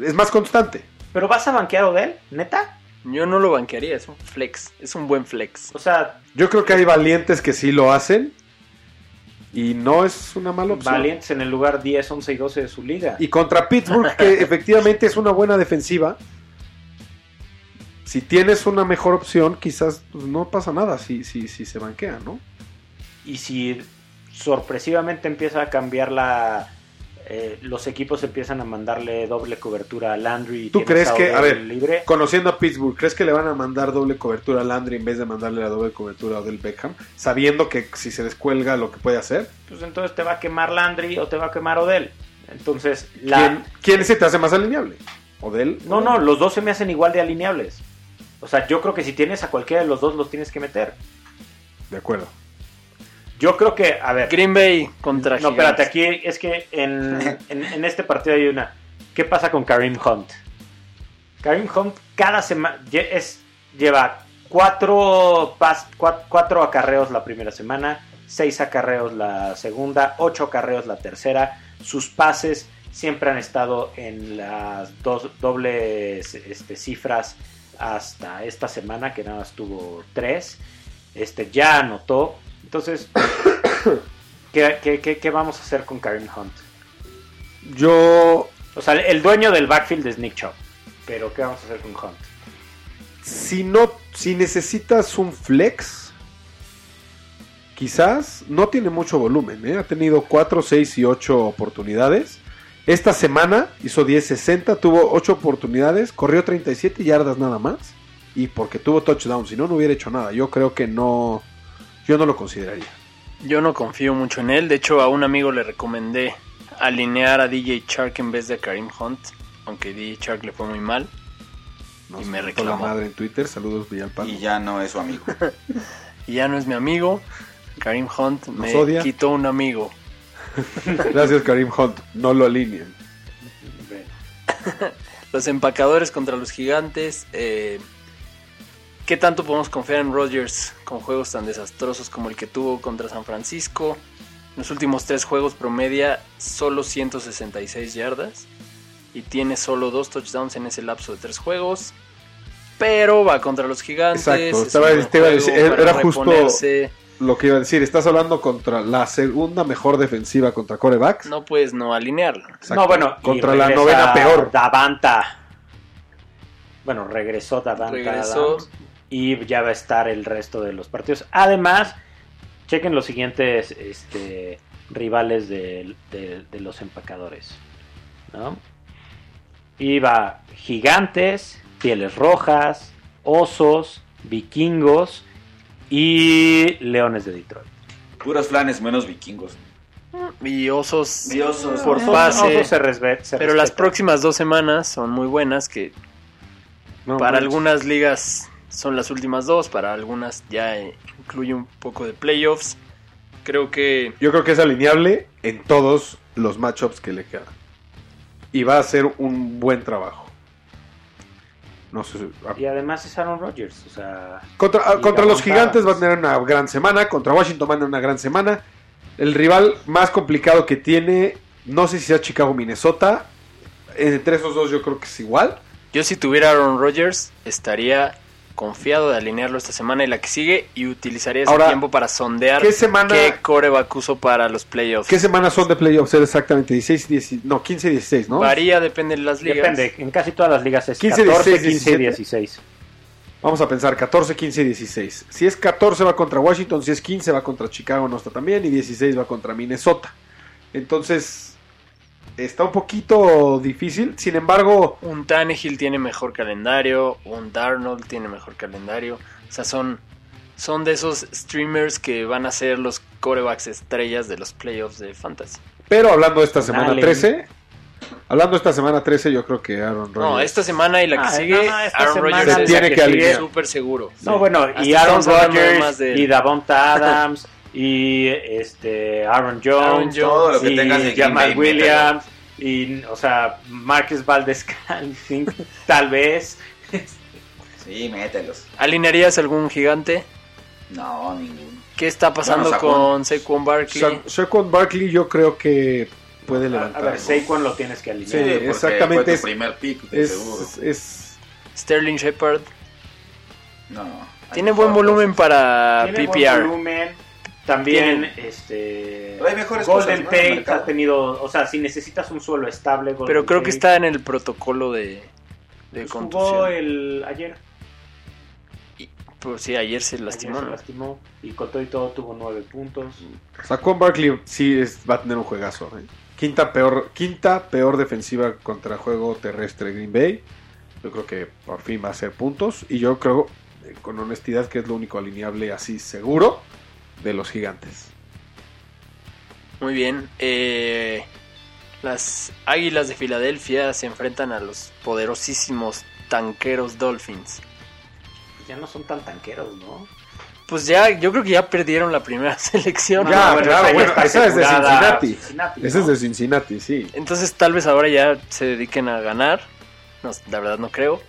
Es más constante. ¿Pero vas a banquear a Odell? ¿Neta? Yo no lo banquearía, es un flex, es un buen flex. O sea, Yo creo que hay valientes que sí lo hacen. Y no es una mala opción. valientes en el lugar 10, 11 y 12 de su liga. Y contra Pittsburgh, que (laughs) efectivamente es una buena defensiva. Si tienes una mejor opción, quizás pues, no pasa nada si, si, si se banquea, ¿no? Y si sorpresivamente empieza a cambiar la... eh, los equipos empiezan a mandarle doble cobertura a Landry. y ¿Tú crees que, a ver, libre, Conociendo a Pittsburgh, ¿crees que le van a mandar doble cobertura a Landry en vez de mandarle la doble cobertura a Odell Beckham? Sabiendo que si se descuelga lo que puede hacer. pues entonces te va a quemar Landry o te va a quemar Odell. Entonces, la... ¿Quién, quién se te hace más alineable? ¿Odell? No, no, los dos se me hacen igual de alineables. O sea, yo creo que si tienes a cualquiera de los dos, los tienes que meter. De acuerdo. Yo creo que, a ver... Green Bay contra No, Gigantes. espérate, aquí es que en, (laughs) en- en este partido hay una. ¿Qué pasa con Karim Hunt? Karim Hunt cada semana es, lleva cuatro, pas- cua- cuatro acarreos la primera semana, seis acarreos la segunda, ocho acarreos la tercera. Sus pases siempre han estado en las dos dobles este, cifras hasta esta semana, que nada más tuvo tres. Este, ya anotó. Entonces, (coughs) ¿Qué, qué, qué- qué vamos a hacer con Karim Hunt? Yo, O sea, el dueño del backfield es Nick Chubb. Pero ¿qué vamos a hacer con Hunt? si no, si necesitas un flex, quizás no tiene mucho volumen, ¿eh? Ha tenido 4, 6 y 8 oportunidades. Esta semana hizo 10, 60, tuvo 8 oportunidades, corrió 37 yardas nada más. Y porque tuvo touchdown, si no, no hubiera hecho nada. Yo creo que no, yo no lo consideraría. Yo no confío mucho en él. De hecho, a un amigo le recomendé alinear a DJ Shark en vez de a Karim Hunt. Aunque DJ Shark le fue muy mal. Nos Y me mentó la reclamó. madre en Twitter. Saludos, Villalpando. Y ya no es su amigo. (laughs) Y ya no es mi amigo. Karim Hunt me odia. quitó un amigo. (laughs) Gracias, Karim Hunt. No lo alineen. (laughs) Los empacadores contra los gigantes. eh, ¿Qué tanto podemos confiar en Rodgers con juegos tan desastrosos como el que tuvo contra San Francisco? En los últimos tres juegos promedia solo 166 yardas. Y tiene solo dos touchdowns en ese lapso de tres juegos. Pero va contra los gigantes. Exacto, es estaba- un buen te iba a juego decir, para era justo- lo que iba a decir. Estás hablando contra la segunda mejor defensiva contra corebacks. No puedes no alinearlo. Exacto. No, bueno, contra la novena peor. Davanta. Bueno, regresó Davanta. Regresó. Adams, y ya va a estar el resto de los partidos. Además, chequen los siguientes este, rivales de, de- de los empacadores. ¿no? Iba Gigantes, Pieles Rojas, Osos, Vikingos y Leones de Detroit. Puros flanes menos vikingos. Y osos, Y Osos. por Osos- pase. Osos se resbe- se pero las próximas dos semanas son muy buenas, que No, para algunas ligas son las últimas dos, para algunas ya eh, incluye un poco de playoffs. Creo que Yo creo que es alineable en todos los matchups que le quedan. Y va a hacer un buen trabajo. No sé. Y además es Aaron Rodgers, o sea... Contra, ah, contra los gigantes va a tener una gran semana. Contra Washington va a tener una gran semana. El rival más complicado que tiene, no sé si sea Chicago o Minnesota. Entre esos dos yo creo que es igual. yo si tuviera Aaron Rodgers estaría confiado de alinearlo esta semana y la que sigue y utilizaría ese Ahora, tiempo para sondear ¿Qué semana, qué coreback uso para los playoffs. ¿qué semanas son de playoffs? Exactamente 16 y 16. No, 15 y 16, ¿no? Varía, depende de las ligas. Depende, en casi todas las ligas es 15, 14, 15 16, y 16. Vamos a pensar 14, 15 y 16. Si es 14 va contra Washington, si es 15 va contra Chicago, no está también, y 16 va contra Minnesota. Entonces, está un poquito difícil. Sin embargo, Un Tannehill tiene mejor calendario, un Darnold tiene mejor calendario. O sea, son, son de esos streamers que van a ser los corebacks estrellas de los playoffs de Fantasy. pero hablando de esta semana Allen. 13, hablando de esta semana 13, yo creo que Aaron Rodgers. No, esta semana y la que Ah, sigue, no, no, esta Aaron Rodgers tiene la que alinear. súper seguro. No, bueno, y Aaron Rodgers, y Davonta (laughs) Adams, y este Aaron Jones, Aaron Jones, todo lo que y tengas Jamal Bay, Williams, y, o sea, Marcus Valdez (laughs) tal vez. Sí, mételos. ¿Alinearías algún gigante? No, ninguno. ¿Qué está pasando Bueno, con Saquon Barkley? Sa- Saquon Barkley yo creo que puede levantar. a ver, Saquon lo tienes que alinear. Sí, porque exactamente, Fue es- tu primer pick, de seguro. es, es- Sterling Shepard. No. Tiene buen volumen para Tiene buen PPR. volumen. También, Tiene- este. Pero hay mejores Golden cosas, Tate ha tenido. O sea, si necesitas un suelo estable. Golden Pero creo que está en el protocolo de, de pues, contusión. Jugó el ayer. Pues sí, ayer se Ayer lastimó. se lastimó. Y con todo y todo tuvo nueve puntos. Saquon Barkley sí es- va a tener un juegazo. ¿eh? Quinta peor, quinta peor defensiva contra juego terrestre Green Bay. Yo creo que por fin va a ser puntos. Y yo creo, eh, con honestidad, que es lo único alineable así seguro de los gigantes. Muy bien. eh, las Águilas de Filadelfia se enfrentan a los poderosísimos tanqueros Dolphins. Pues ya no son tan tanqueros, ¿no? Pues ya, yo creo que ya perdieron la primera (laughs) selección. Ya, ¿no? bueno, claro, esa ya bueno, está esa es de Cincinnati. Cincinnati, Ese es ¿no? de Cincinnati, sí. Entonces tal vez ahora ya se dediquen a ganar. No, la verdad no creo.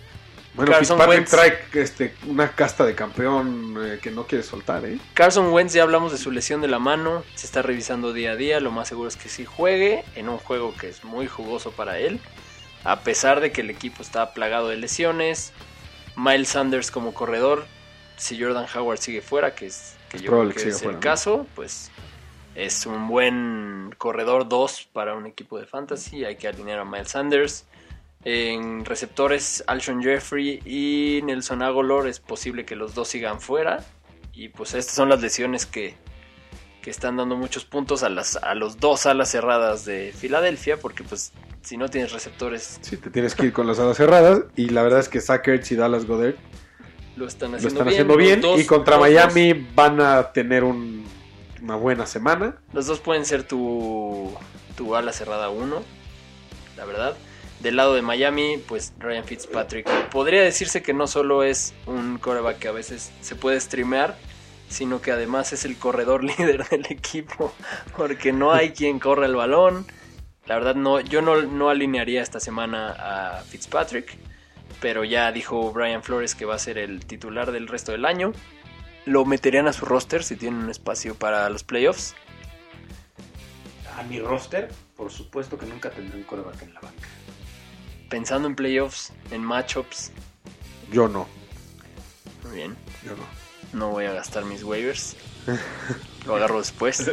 Bueno, Carson Fitzpatrick Wentz. trae este, una casta de campeón eh, que no quiere soltar, ¿eh? Carson Wentz ya hablamos de su lesión de la mano. Se está revisando día a día. Lo más seguro es que sí juegue en un juego que es muy jugoso para él. A pesar de que el equipo está plagado de lesiones. Miles Sanders como corredor. Si Jordan Howard sigue fuera, que es, que Es yo creo que es fuera, el ¿no? caso, pues es un buen corredor 2 para un equipo de fantasy. Hay que alinear a Miles Sanders. En receptores, Alshon Jeffrey y Nelson Agolor es posible que los dos sigan fuera. Y pues estas son las lesiones que, que están dando muchos puntos a, las, a los dos alas cerradas de Filadelfia. Porque pues si no tienes receptores Sí, te tienes que ir con las alas cerradas. Y la verdad es que Sackers y Dallas Goddard lo están lo haciendo están bien. haciendo bien. Dos- y contra Miami van a tener un- una buena semana. Los dos pueden ser tu, tu ala cerrada 1, la verdad. Del lado de Miami, pues Ryan Fitzpatrick. Podría decirse que no solo es un coreback que a veces se puede streamear, sino que además es el corredor (laughs) líder del equipo, porque no hay quien corra el balón. La verdad, no, yo no, no alinearía esta semana a Fitzpatrick, pero ya dijo Brian Flores que va a ser el titular del resto del año. Lo meterían a su roster si tienen un espacio para los playoffs. A mi roster, por supuesto que nunca tendré un coreback en la banca. Pensando en playoffs, en matchups. Yo no. Muy bien. Yo no. No voy a gastar mis waivers. (laughs) Lo agarro después.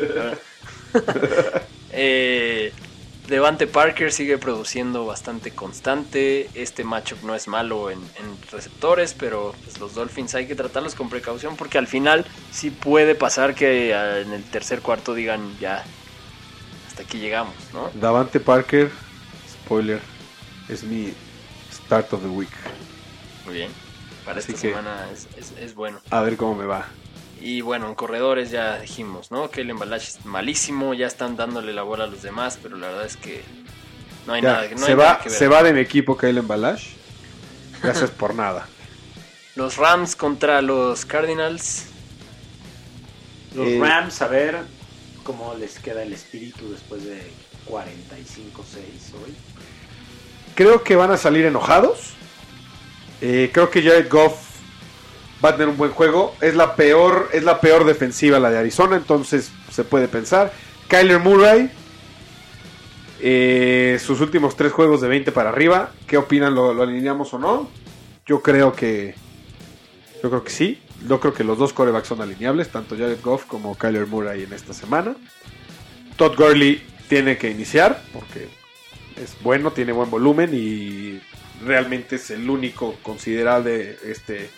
(laughs) eh, Devante Parker sigue produciendo bastante constante. Este matchup no es malo en, en receptores, pero pues, los Dolphins hay que tratarlos con precaución porque al final sí puede pasar que ah, en el tercer cuarto digan ya hasta aquí llegamos, ¿no? Davante Parker, spoiler, es mi start of the week. Muy bien. Para Así esta que- semana es, es- es bueno. A ver cómo me va. Y bueno, en corredores ya dijimos, ¿no? Que el embalaje es malísimo, ya están dándole la bola a los demás, pero la verdad es que no hay Ya, nada, no se, hay va, nada que ver. se va de mi equipo Kyle Balash. Gracias por nada. (laughs) Los Rams contra los Cardinals. Los Eh, Rams, a ver cómo les queda el espíritu después de 45-6 hoy. Creo que van a salir enojados. Eh, creo que Jared Goff va a tener un buen juego. Es la peor, es la peor defensiva la de Arizona, entonces se puede pensar. Kyler Murray, eh, sus últimos tres juegos de 20 para arriba. ¿Qué opinan? ¿Lo, alineamos o no? Yo creo que, yo creo que sí. Yo creo que los dos corebacks son alineables, tanto Jared Goff como Kyler Murray en esta semana. Todd Gurley tiene que iniciar porque es bueno, tiene buen volumen y realmente es el único considerable, este,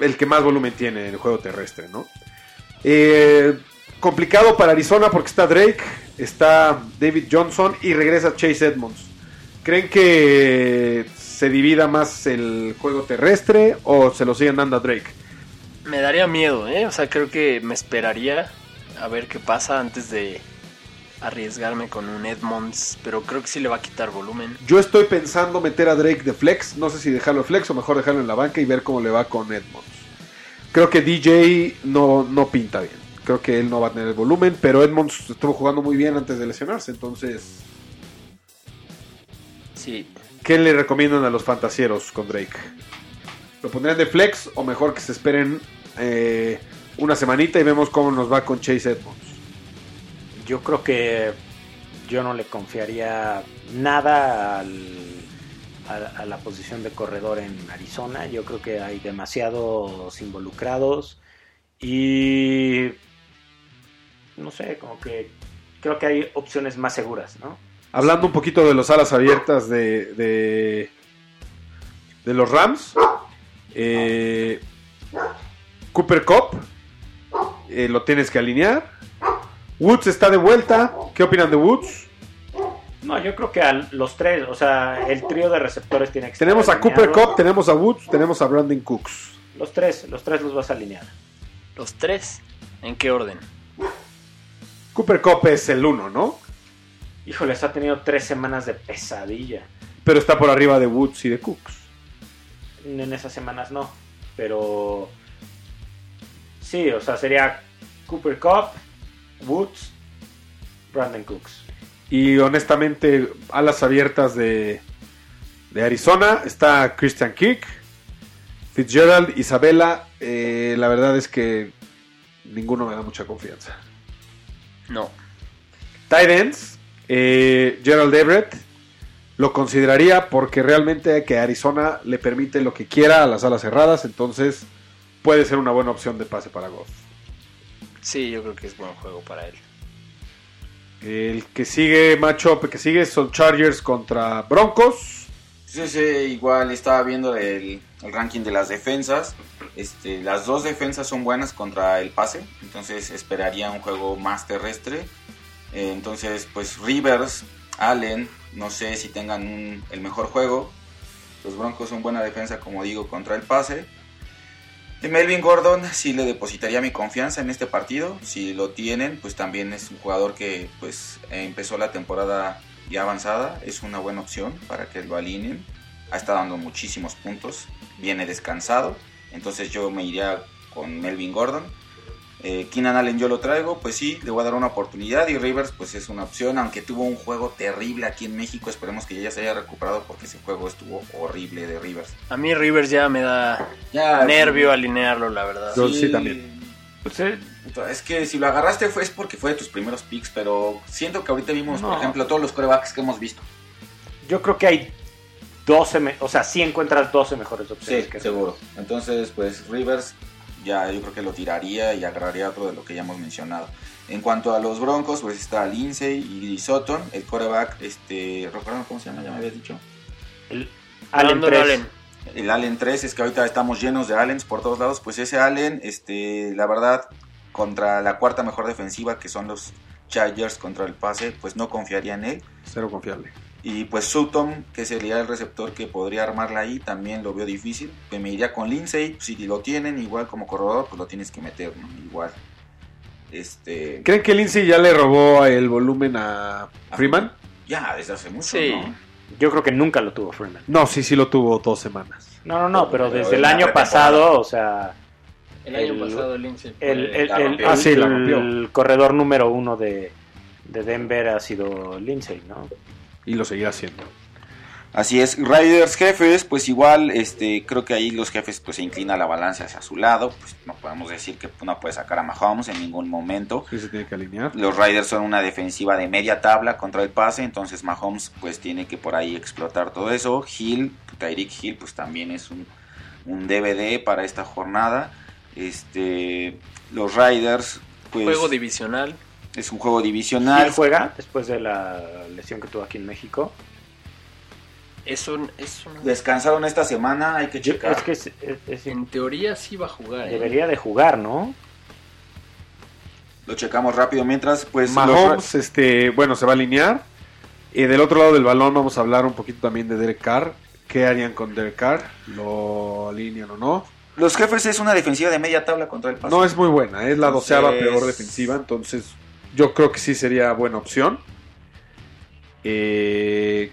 el que más volumen tiene en el juego terrestre, ¿no? Eh, complicado para Arizona porque está Drake, está David Johnson y regresa Chase Edmonds. ¿Creen que se divida más el juego terrestre o se lo siguen dando a Drake? Me daría miedo, ¿eh? O sea, creo que me esperaría a ver qué pasa antes de arriesgarme con un Edmonds, pero creo que sí le va a quitar volumen. Yo estoy pensando meter a Drake de flex. No sé si dejarlo de flex o mejor dejarlo en la banca y ver cómo le va con Edmonds. Creo que DJ no, no pinta bien. Creo que él no va a tener el volumen, pero Edmonds estuvo jugando muy bien antes de lesionarse. Entonces, Sí, ¿qué le recomiendan a los fantasieros con Drake? ¿Lo pondrían de flex o mejor que se esperen eh, una semanita y vemos cómo nos va con Chase Edmonds? Yo creo que yo no le confiaría nada al- a, la posición de corredor en Arizona. Yo creo que hay demasiados involucrados y no sé, como que creo que hay opciones más seguras, ¿no? Hablando un poquito de los alas abiertas de, de, de los Rams. eh, Cooper Cup. eh, lo tienes que alinear. Woods está de vuelta. ¿Qué opinan de Woods? No, yo creo que a los tres, o sea, el trío de receptores tiene que estar Tenemos a Cooper. Cup, tenemos a Woods, tenemos a Brandon Cooks. Los tres, los tres los vas a alinear. los tres. ¿En qué orden? Cooper Cup es el uno, ¿no? Híjoles, ha tenido tres semanas de pesadilla. Pero está por arriba de Woods y de Cooks. En esas semanas no. Pero sí, o sea, sería Cooper Cup, Woods, Brandon Cooks. Y honestamente, alas abiertas de, de Arizona está Christian Kirk, Fitzgerald, Isabela. eh, la verdad es que ninguno me da mucha confianza. No. Tight ends, eh, Gerald Everett. Lo consideraría porque realmente que Arizona le permite lo que quiera a las alas cerradas. Entonces puede ser una buena opción de pase para Goff. Sí, yo creo que es buen juego para él. El que sigue, matchup que sigue son Chargers contra Broncos. Sí, sí, igual estaba viendo el, el ranking de las defensas. Este, las dos defensas son buenas contra el pase, entonces esperaría un juego más terrestre. Eh, entonces, pues Rivers, Allen, no sé si tengan un- el mejor juego. Los Broncos son buena defensa, como digo, contra el pase. Melvin Gordon sí le depositaría mi confianza en este partido. Si lo tienen, pues también es un jugador que pues empezó la temporada ya avanzada. Es una buena opción para que lo alineen. Ha estado dando muchísimos puntos. Viene descansado. Entonces yo me iría con Melvin Gordon. Eh, Keenan Allen yo lo traigo, pues sí, le voy a dar una oportunidad y Rivers pues es una opción, aunque tuvo un juego terrible aquí en México, esperemos que ya se haya recuperado porque ese juego estuvo horrible de Rivers. A mí Rivers ya me da Ya, nervio alinearlo, la verdad. Yo sí también. Pues, eh, Es que si lo agarraste fue es porque fue de tus primeros picks, pero siento que ahorita vimos, por ejemplo, todos los corebacks que hemos visto. yo creo que hay 12, me- o sea, sí encuentras 12 mejores opciones. que seguro. Entonces, pues Rivers ya yo creo que lo tiraría y agarraría otro de lo que ya hemos mencionado. En cuanto a los Broncos, pues está Lindsay y Sutton, el coreback, este, ¿recuerdan cómo se llama? Ya me habías dicho. El Allen Brandon 3. Allen. El Allen 3, es que ahorita estamos llenos de Allens por todos lados. Pues ese Allen, este, la verdad, contra la cuarta mejor defensiva, que son los Chargers contra el pase, pues no confiaría en él. Cero confiable. Y pues Sutton, que sería el receptor que podría armarla ahí, también lo veo difícil. Que me iría con Lindsay, si lo tienen, igual como corredor, pues lo tienes que meter, ¿no? Igual. Este. ¿Creen que Lindsay ya le robó el volumen a Freeman? Ya, desde hace mucho, Sí. ¿no? Yo creo que nunca lo tuvo Freeman. No, sí, sí lo tuvo dos semanas. No, no, no, pero Pero desde el año pasado, o sea, El año El- pasado Lindsay. el, el- el-. Ah, sí, corredor número uno de, de Denver ha sido Lindsay, ¿no? Y lo seguirá haciendo. Así es, Raiders jefes, pues igual, este, creo que ahí los jefes pues se inclina la balanza hacia su lado, pues no podemos decir que no puede sacar a Mahomes en ningún momento. Sí se tiene que alinear. Los Raiders son una defensiva de media tabla contra el pase, entonces Mahomes pues tiene que por ahí explotar todo eso. Hill, Tyreek Hill pues también es un, un DVD para esta jornada. Este, los Raiders pues Juego divisional. Es un juego divisional. Juega después de la lesión que tuvo aquí en México. Es un, es un- Descansaron esta semana, hay que checar. es que es- es- es- en teoría sí va a jugar. ¿eh? debería de jugar, ¿no? Lo checamos rápido mientras pues los Mahomes, este, bueno, se va a alinear. Y del otro lado del balón vamos a hablar un poquito también de Derek Carr. ¿Qué harían con Derek Carr? ¿Lo alinean o no? Los jefes es una defensiva de media tabla contra el pase. No es muy buena, es la Entonces- doceava peor defensiva, entonces yo creo que sí sería buena opción. Eh,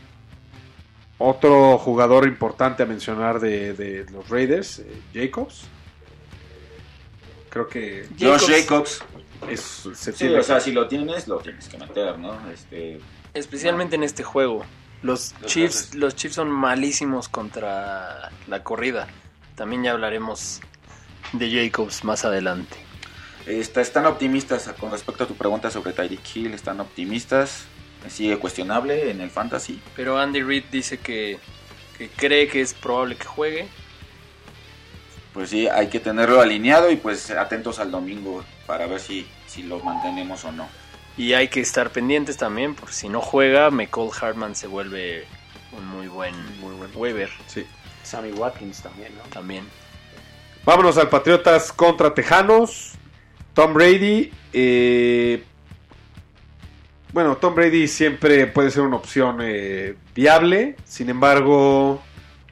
otro jugador importante a mencionar de, de los Raiders, eh, Jacobs. Creo que Josh Jacobs. Jacobs. es, se Sí, tiene o sea, si lo tienes, lo tienes que meter, ¿no? Este, Especialmente en este juego. Los, Los Chiefs, los Chiefs son malísimos contra la corrida. También ya hablaremos de Jacobs más adelante. Está- están optimistas con respecto a tu pregunta sobre Tyreek Hill, están optimistas. Sigue cuestionable en el fantasy. Pero Andy Reid dice que, que cree que es probable que juegue. Pues sí, hay que tenerlo alineado y pues atentos al domingo para ver si, si lo mantenemos o no. Y hay que estar pendientes también, porque si no juega, McCall Hartman se vuelve un muy buen, muy buen waiver Sí. Sammy Watkins también, ¿no? también. Vámonos al Patriotas contra Tejanos. Tom Brady. eh, bueno, Tom Brady siempre puede ser una opción eh, viable. Sin embargo,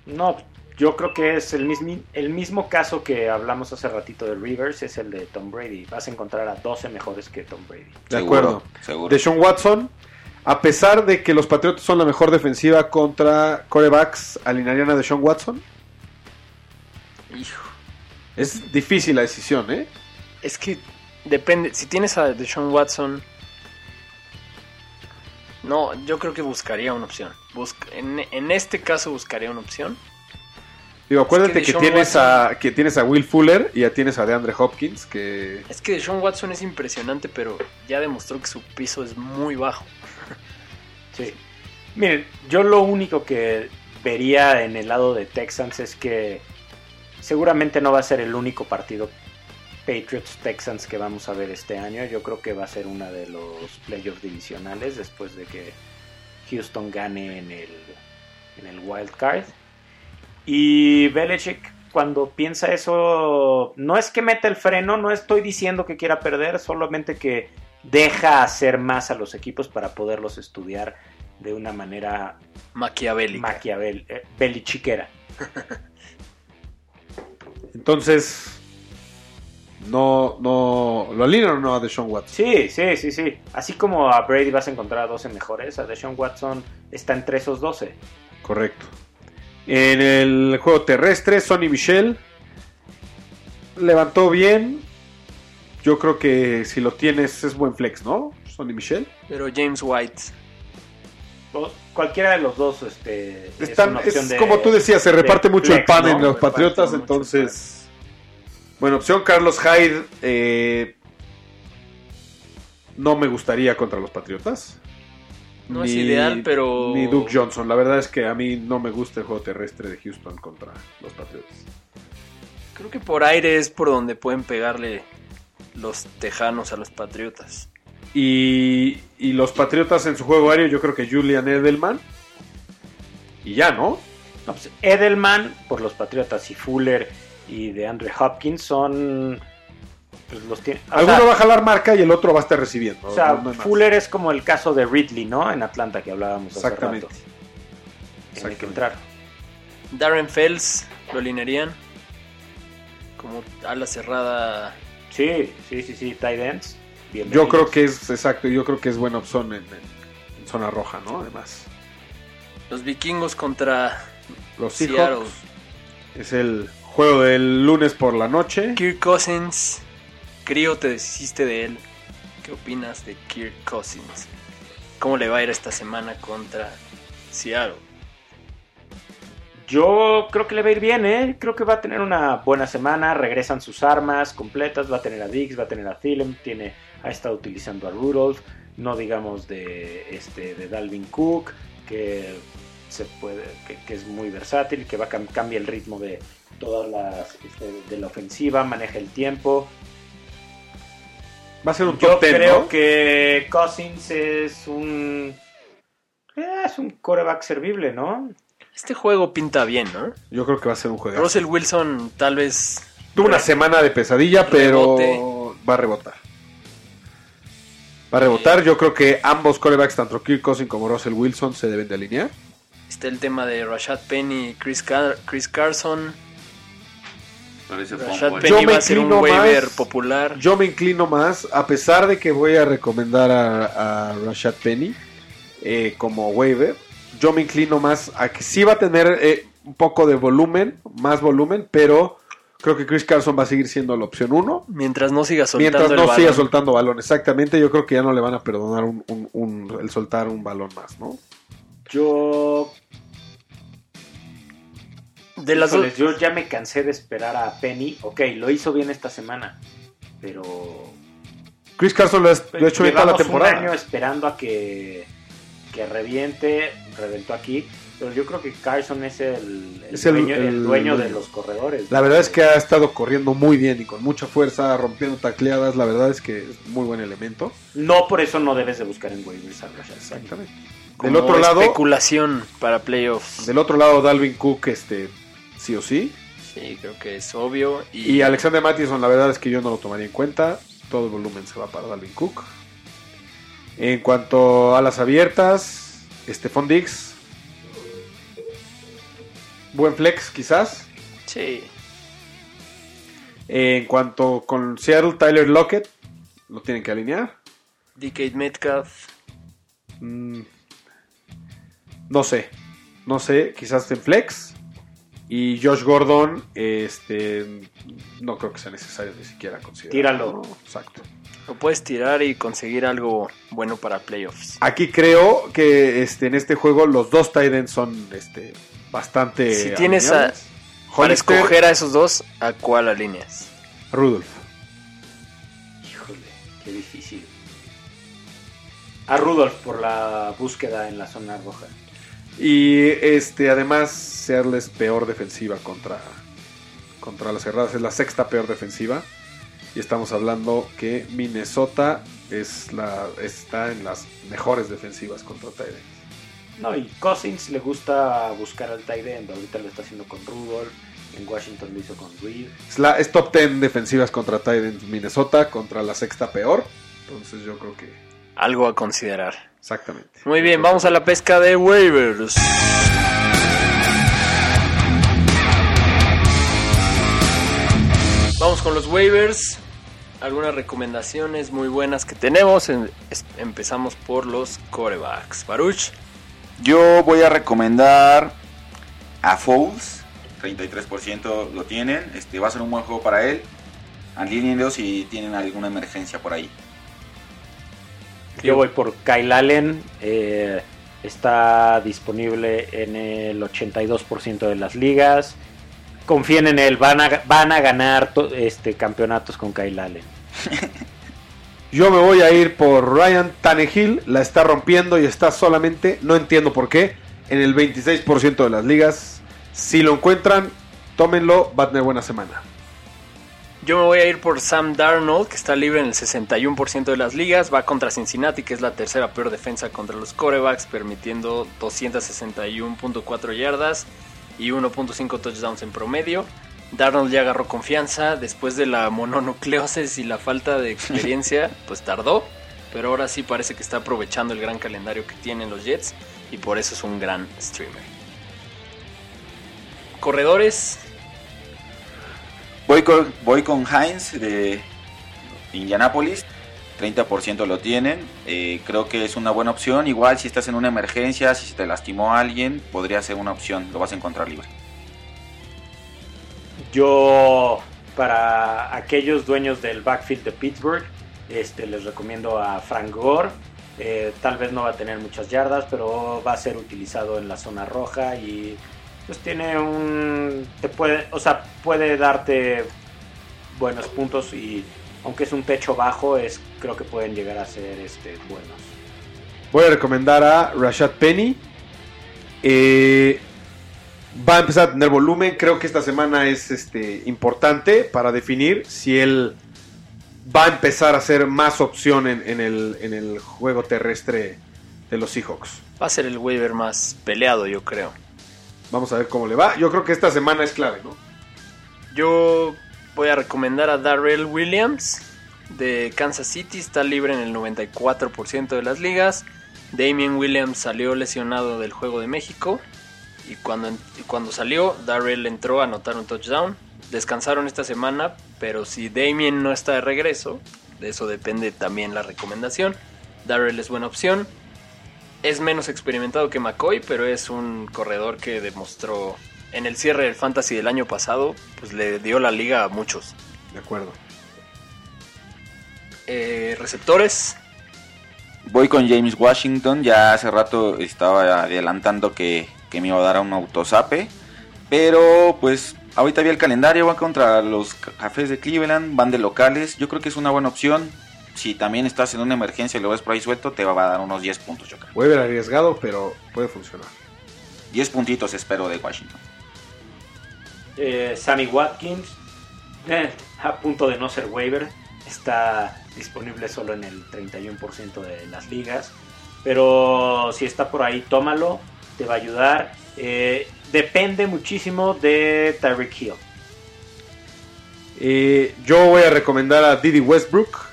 No, yo creo que es el mismo, el mismo caso que hablamos hace ratito de Rivers, es el de Tom Brady. Vas a encontrar a 12 mejores que Tom Brady. de Seguro, acuerdo. Seguro. Deshaun Watson. A pesar de que los Patriotas son la mejor defensiva contra corebacks, ¿alinearían a Deshaun Watson? Hijo. Es difícil la decisión, ¿eh? Es que depende. Si tienes a Deshaun Watson. No, yo creo que buscaría una opción. Busca- en, en este caso buscaría una opción. Digo, acuérdate que, tienes Watson- a, que tienes a Will Fuller y ya tienes a DeAndre Hopkins, que Es que Deshaun Watson es impresionante, pero ya demostró que su piso es muy bajo. (laughs) Sí. Miren, yo lo único que vería en el lado de Texans es que seguramente no va a ser el único partido Patriots-Texans que vamos a ver este año. Yo creo que va a ser una de los playoffs divisionales después de que Houston gane en el, en el wild card. Y Belichick cuando piensa eso, no es que meta el freno, no estoy diciendo que quiera perder, solamente que deja hacer más a los equipos para poderlos estudiar de una manera Maquiavélica. maquiavel, eh, belichiquera. (laughs) entonces no, no lo alinean o no a Deshaun Watson. Sí, sí, sí, sí. Así como a Brady vas a encontrar a 12 mejores, a Deshaun Watson está entre esos 12. Correcto. En el juego terrestre, Sonny Michel levantó bien. Yo creo que si lo tienes es buen flex, ¿no? Sonny Michel. Pero James White. O Cualquiera de los dos este, es Están- una es, opción de- como tú decías, se de reparte mucho el pan ¿no? en los Patriotas, mucho entonces... Buena opción, Carlos Hyde. eh, no me gustaría contra los Patriotas. No es ideal, pero- Ni Duke Johnson. La verdad es que a mí no me gusta el juego terrestre de Houston contra los Patriotas. Creo que por aire es por donde pueden pegarle los tejanos a los patriotas. Y, y los Patriotas en su juego aéreo, yo creo que Julian Edelman. Y ya, ¿no? No, pues, Edelman por los Patriotas y Fuller y de Andre Hopkins son. Pues los tiene. Alguno sea, va a jalar marca y el otro va a estar recibiendo. o sea, no- no. Fuller es como el caso de Ridley, ¿no? En Atlanta que hablábamos hace Exactamente. rato. Tiene que Exactamente. entrar. Darren Fells, ¿lo alinearían? Como ala cerrada. Sí, sí, sí, sí, tight ends. Yo creo que es, exacto, yo creo que es buena opción en, en- en zona roja, ¿no? Además. Los vikingos contra Los Seattle. Seahawks es el juego del lunes por la noche. Kirk Cousins. Crío, te deshiciste de él. ¿Qué opinas de Kirk Cousins? ¿Cómo le va a ir esta semana contra Seattle? Yo creo que le va a ir bien, ¿eh? Creo que va a tener una buena semana. Regresan sus armas completas. Va a tener a Dix, va a tener a Thielen. Tiene, ha estado utilizando a Rudolph. No digamos de, este, de Dalvin Cook, que, se puede, que, que es muy versátil, que va a cam- cambia el ritmo de todas las este, de la ofensiva, maneja el tiempo. Va a ser un Yo top 10, creo ¿no? que Cousins es un eh, es un coreback servible, ¿no? Este juego pinta bien, ¿no? Yo creo que va a ser un juego. Russell Wilson tal vez... Tuvo una semana de pesadilla, pero va a rebotar. Va a rebotar. Yo creo que ambos corebacks, tanto Kirk Cousins como Russell Wilson, se deben de alinear. Está el tema de Rashad Penny y Chris, Car- Chris Carson. Parece. Yo me un inclino más- popular. Yo me inclino más, a pesar de que voy a recomendar a, a Rashad Penny eh, como waiver, yo me inclino más a que sí va a tener eh, un poco de volumen, más volumen, pero creo que Chris Carson va a seguir siendo la opción uno. Mientras no siga soltando Mientras el no balón. siga soltando balón, exactamente, yo creo que ya no le van a perdonar un- un- un- el soltar un balón más, ¿no? Yo De las dos... Yo ya me cansé de esperar a Penny. Ok, lo hizo bien esta semana, pero Chris Carson lo ha, hecho bien toda la llevamos un temporada. año esperando a que, que reviente, reventó aquí. Pero yo creo que Carson es el, el Es el- dueño, el el dueño de los corredores. La verdad es que ha estado corriendo muy bien y con mucha fuerza, rompiendo tacleadas. La verdad es que es muy buen elemento. No por eso no debes de buscar en waivers a. Exactamente. como Del otro lado, especulación para playoffs. del otro lado, Dalvin Cook, este, sí o sí. Sí, creo que es obvio. Y, Y Alexander Mattison, la verdad es que yo no lo tomaría en cuenta. Todo el volumen se va para Dalvin Cook. En cuanto a las abiertas, Stephon Diggs. Buen flex, quizás. Sí, En cuanto con Seattle, Tyler Lockett. Lo tienen que alinear. DK Metcalf. Mm, no sé. No sé. Quizás en flex. Y Josh Gordon, este, no creo que sea necesario ni siquiera considerar. Tíralo. Exacto. Lo puedes tirar y conseguir algo bueno para playoffs. Aquí creo que este, en este juego los dos tight ends son este, bastante. Si tienes a-. Para escoger a esos dos, ¿a cuál alineas? Rudolph. Híjole, qué difícil. A Rudolph por la búsqueda en la zona roja. Y este, además, Seattle es peor defensiva contra, contra las cerradas. Es la sexta peor defensiva. Y estamos hablando que Minnesota es la, está en las mejores defensivas contra ends. No, y Cousins le gusta buscar al end. Ahorita lo está haciendo con Rudolph. En Washington lo hizo con Reed. Es, la, es top 10 defensivas contra ends Minnesota, contra la sexta peor. Entonces yo creo que Algo a considerar. Exactamente. Muy bien, vamos a la pesca de waivers. Vamos con los waivers. Algunas recomendaciones muy buenas que tenemos. Empezamos por los corebacks. Baruch, Yo voy a recomendar a Foles. 33% lo tienen. Este va a ser un buen juego para él. Alíñenlo si tienen alguna emergencia por ahí. Yo voy por Kyle Allen. eh, está disponible en el 82% de las ligas. Confíen en él. Van a, van a ganar to- este, campeonatos con Kyle Allen. (laughs) Yo me voy a ir por Ryan Tannehill, la está rompiendo y está solamente, no entiendo por qué, en el 26% de las ligas. Si lo encuentran, tómenlo, va a tener buena semana. Yo me voy a ir por Sam Darnold, que está libre en el 61% de las ligas. Va contra Cincinnati, que es la tercera peor defensa contra los corebacks, permitiendo 261.4 yardas y 1.5 touchdowns en promedio. Darnold ya agarró confianza. Después de la mononucleosis y la falta de experiencia, (laughs) pues tardó. Pero ahora sí parece que está aprovechando el gran calendario que tienen los Jets. Y por eso es un gran streamer. Corredores, Voy con, voy con Heinz de Indianapolis. 30% lo tienen. Eh, creo que es una buena opción. Igual si estás en una emergencia, si se te lastimó a alguien, podría ser una opción. Lo vas a encontrar libre. Yo, para aquellos dueños del backfield de Pittsburgh, este, les recomiendo a Frank Gore. Eh, tal vez no va a tener muchas yardas, pero va a ser utilizado en la zona roja y pues tiene un te puede, o sea, puede darte buenos puntos y aunque es un techo bajo, es creo que pueden llegar a ser este buenos. Voy a recomendar a Rashad Penny. Eh, va a empezar a tener volumen. Creo que esta semana es este, importante para definir si él va a empezar a ser más opción en, en el, en el juego terrestre de los Seahawks. va a ser el waiver más peleado, yo creo. Vamos a ver cómo le va. Yo creo que esta semana es clave, ¿no? Yo voy a recomendar a Darrell Williams de Kansas City. Está libre en el 94% de las ligas. Damien Williams salió lesionado del juego de México. Y cuando, y cuando salió, Darrell entró a anotar un touchdown. Descansaron esta semana, pero si Damien no está de regreso, de eso depende también la recomendación. Darrell es buena opción. Es menos experimentado que McCoy, pero es un corredor que demostró en el cierre del Fantasy del año pasado, pues le dio la liga a muchos. De acuerdo. Eh, receptores, Voy con James Washington. Ya hace rato estaba adelantando que, que me iba a dar un autosape. Pero pues ahorita vi el calendario. Va contra los cafés de Cleveland. Van de locales. Yo creo que es una buena opción. Si también estás en una emergencia y lo ves por ahí suelto, te va a dar unos 10 puntos, yo creo. Waiver arriesgado, pero puede funcionar. 10 puntitos espero de Washington. Eh, Sammy Watkins, eh, a punto de no ser waiver, está disponible solo en el 31% de las ligas. Pero si está por ahí, tómalo, te va a ayudar. Eh, depende muchísimo de Tyreek Hill. Eh, yo voy a recomendar a Didi Westbrook.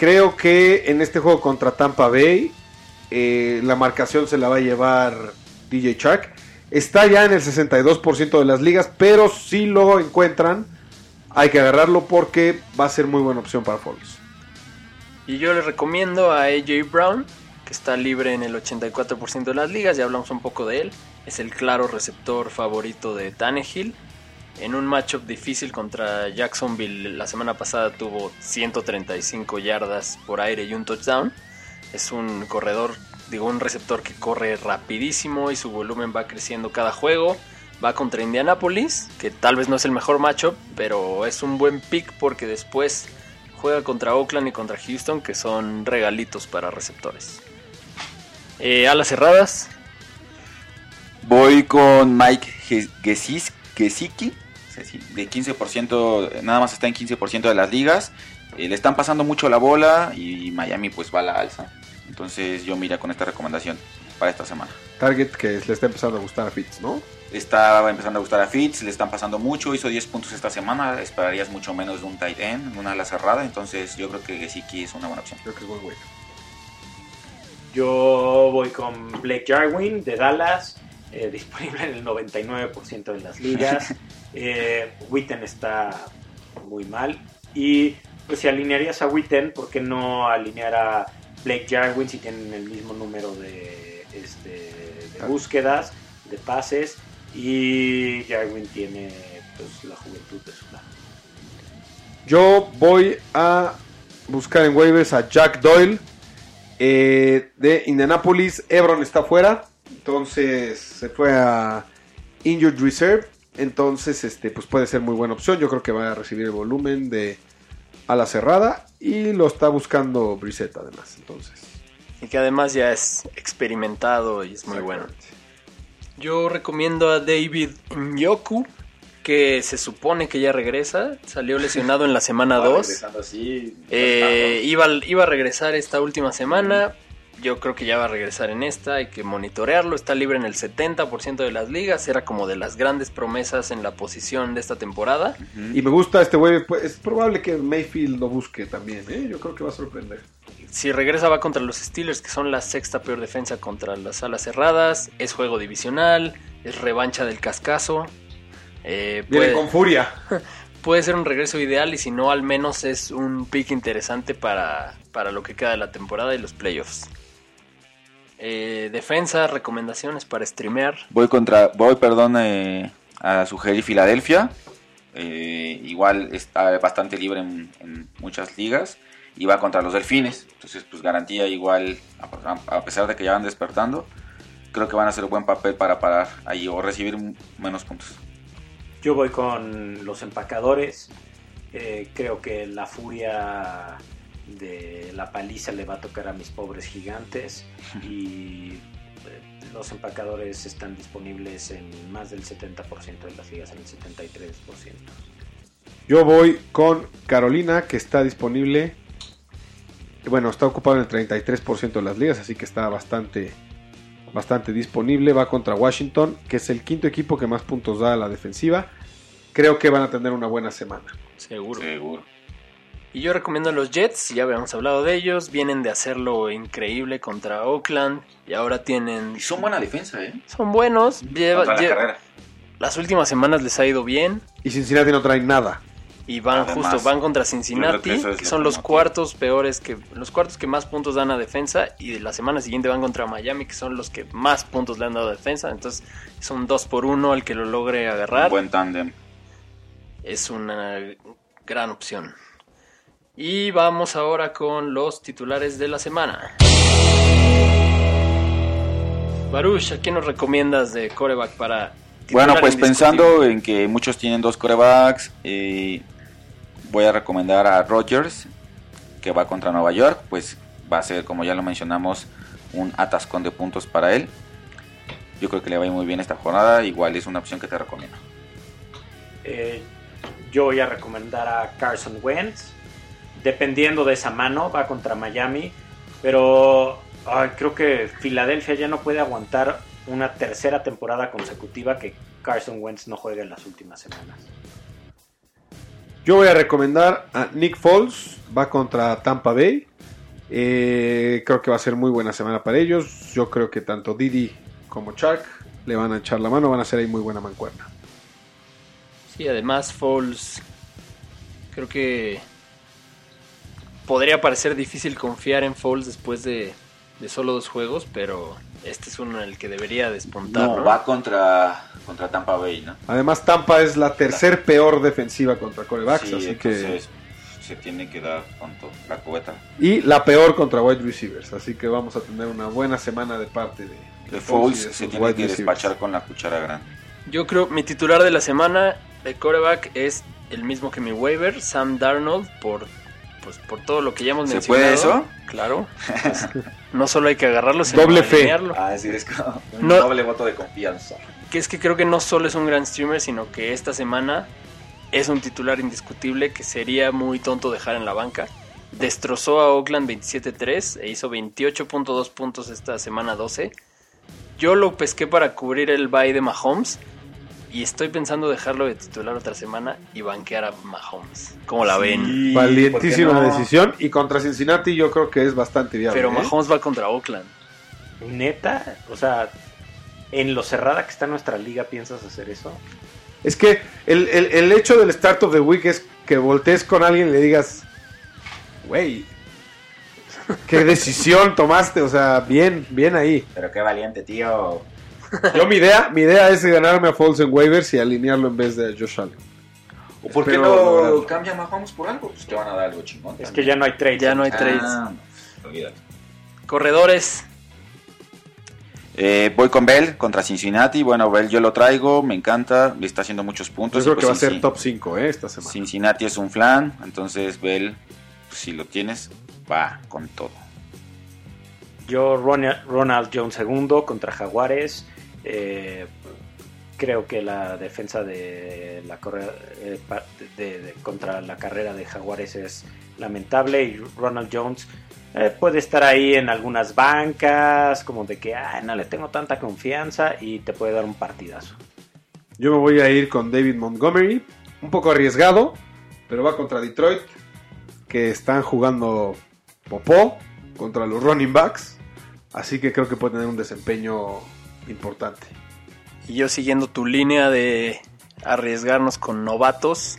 Creo que en este juego contra Tampa Bay, eh, la marcación se la va a llevar DJ Shark. Está ya en el 62% de las ligas, pero si lo encuentran, hay que agarrarlo porque va a ser muy buena opción para Foles. Y yo les recomiendo a AJ Brown, que está libre en el 84% de las ligas, ya hablamos un poco de él. Es el claro receptor favorito de Tannehill. En un matchup difícil contra Jacksonville la semana pasada tuvo 135 yardas por aire y un touchdown. Es un corredor, digo, un receptor que corre rapidísimo y su volumen va creciendo cada juego. Va contra Indianapolis, que tal vez no es el mejor matchup, pero es un buen pick porque después juega contra Oakland y contra Houston, que son regalitos para receptores. Eh, alas cerradas, Voy con Mike Gesicki, de 15%, nada más está en 15% de las ligas. Eh, le están pasando mucho la bola y Miami pues va a la alza. Entonces yo mira con esta recomendación para esta semana. Target que le está empezando a gustar a Fitz, ¿no? Está empezando a gustar a Fitz, le están pasando mucho, hizo 10 puntos esta semana, esperarías mucho menos de un tight end, una ala cerrada, entonces yo creo que Gesicki es una buena opción. Creo que es buen güey. Yo voy con Blake Jarwin de Dallas, eh, disponible en el 99% de las ligas. Eh, Witten está muy mal. Y pues si alinearías a Witten, ¿por qué no alinear a Blake Jarwin si tienen el mismo número de, este, de búsquedas, de pases? Y Jarwin tiene pues la juventud de su lado. Yo voy a buscar en waivers a Jack Doyle eh, de Indianapolis. Ebron está fuera, entonces se fue a Injured Reserve. Entonces, este, pues puede ser muy buena opción. Yo creo que va a recibir el volumen de ala cerrada y lo está buscando Brissett además. Entonces, y que además ya es experimentado y es muy bueno. Yo recomiendo a David Nyoku, que se supone que ya regresa. Salió lesionado en la semana (laughs) 2. Regresando así, Eh, iba, iba a regresar esta última semana. Yo creo que ya va a regresar en esta. Hay que monitorearlo. Está libre en el 70% de las ligas. Era como de las grandes promesas en la posición de esta temporada. Y me gusta este güey. pues, es probable que Mayfield lo busque también. ¿eh? Yo creo que va a sorprender. Si regresa va contra los Steelers, que son la sexta peor defensa contra las alas cerradas. Es juego divisional. Es revancha del cascazo. Eh, Viene con furia. (laughs) puede ser un regreso ideal y si no, al menos es un pick interesante para, para lo que queda de la temporada y los playoffs. Eh, defensa, recomendaciones para streamear. Voy contra, voy, perdón, eh, a sugerir Filadelfia. Eh, igual está bastante libre en, en muchas ligas. Y va contra los Delfines. Entonces, pues garantía igual, a, a pesar de que ya van despertando, creo que van a hacer un buen papel para parar ahí o recibir menos puntos. Yo voy con los empacadores. Eh, creo que la furia de la paliza le va a tocar a mis pobres gigantes. Y eh, los empacadores están disponibles en más del 70% de las ligas, en el 73%. Yo voy con Carolina, que está disponible. Bueno, está ocupado en el 33% de las ligas, así que está bastante, bastante disponible. Va contra Washington, que es el quinto equipo que más puntos da a la defensiva. Creo que van a tener una buena semana. Seguro. Seguro. Y yo recomiendo a los Jets, ya habíamos hablado de ellos. Vienen de hacerlo increíble contra Oakland. Y ahora tienen. Y son buena defensa, ¿eh? Son buenos. lleva- la carrera. las últimas semanas les ha ido bien. Y Cincinnati no trae nada. Y van Además, justo, van contra Cincinnati, que son los cuartos peores que, los cuartos que más puntos dan a defensa, y de la semana siguiente van contra Miami, que son los que más puntos le han dado a defensa, entonces es un 2 por 1 el que lo logre Un agarrar, buen tándem. es una gran opción. Y vamos ahora con los titulares de la semana. Baruch, ¿a quién nos recomiendas de coreback para... titular Bueno, pues pensando en que muchos tienen dos corebacks, eh, voy a recomendar a Rodgers, que va contra Nueva York, pues va a ser, como ya lo mencionamos, un atascón de puntos para él. Yo creo que le va a ir muy bien esta jornada, igual es una opción que te recomiendo. Eh, yo voy a recomendar a Carson Wentz. Dependiendo de esa mano, va contra Miami. Pero ay, creo que Filadelfia ya no puede aguantar una tercera temporada consecutiva que Carson Wentz no juegue en las últimas semanas. Yo voy a recomendar a Nick Foles, va contra Tampa Bay. Eh, creo que va a ser muy buena semana para ellos. Yo creo que tanto Didi como Chark le van a echar la mano, van a hacer ahí muy buena mancuerna. Sí, además Foles creo que podría parecer difícil confiar en Foles después de, de solo dos juegos, pero este es uno en el que debería despuntar. No, ¿no? va contra, contra Tampa Bay, ¿no? Además, Tampa es la tercer peor defensiva contra corebacks, Sí, así que se tiene que dar con la cubeta. y la peor contra wide receivers, así que vamos a tener una buena semana de parte de, De Foles Foles de se tiene wide que receivers. despachar con la cuchara grande. Yo creo mi titular de la semana de coreback es el mismo que mi waiver, Sam Darnold, por, pues, por todo lo que ya hemos ¿Se mencionado. puede eso? Claro. Pues, (laughs) no solo hay que agarrarlo, sino Doble fe. Ah, sí, es como un No. doble voto de confianza. que es que creo que no solo es un gran streamer, sino que esta semana es un titular indiscutible que sería muy tonto dejar en la banca. Destrozó a Oakland 27-3 e hizo 28.2 puntos esta semana 12. Yo lo pesqué para cubrir el bye de Mahomes y estoy pensando dejarlo de titular otra semana y banquear a Mahomes. ¿Cómo la ven? valientísima decisión y contra Cincinnati yo creo que es bastante viable. Pero ¿eh? Mahomes va contra Oakland. Neta, o sea, en lo cerrada que está nuestra liga, ¿piensas hacer eso? Es que el, el- el hecho del start of the week es que voltees con alguien y le digas, güey, qué decisión tomaste, o sea, bien, bien ahí. Pero qué valiente, tío. Yo mi idea, mi idea es ganarme a Foles en waivers y alinearlo en vez de Josh Allen. ¿O por qué no lograrlo. cambia Mahomes por algo? Pues te van a dar algo chingón. Es que ya no hay trade. Ya no hay trades. Ah, no. Corredores. Eh, voy con Bell contra Cincinnati. Bueno, Bell yo lo traigo, me encanta, le está haciendo muchos Yo puntos. creo y que va a pues ser top 5 ¿eh? esta semana. Cincinnati es un flan, entonces Bell, pues, si lo tienes, va con todo. Yo, Ronald, Ronald Jones II contra Jaguares. Eh, creo que la defensa de la correa, eh, contra la carrera de Jaguares es lamentable y Ronald Jones eh, puede estar ahí en algunas bancas, como de que "Ay, no le tengo tanta confianza y te puede dar un partidazo. Yo me voy a ir con David Montgomery. Un poco arriesgado, pero va contra Detroit, que están jugando popó contra los running backs. Así que creo que puede tener un desempeño importante. Y yo siguiendo tu línea de arriesgarnos con novatos,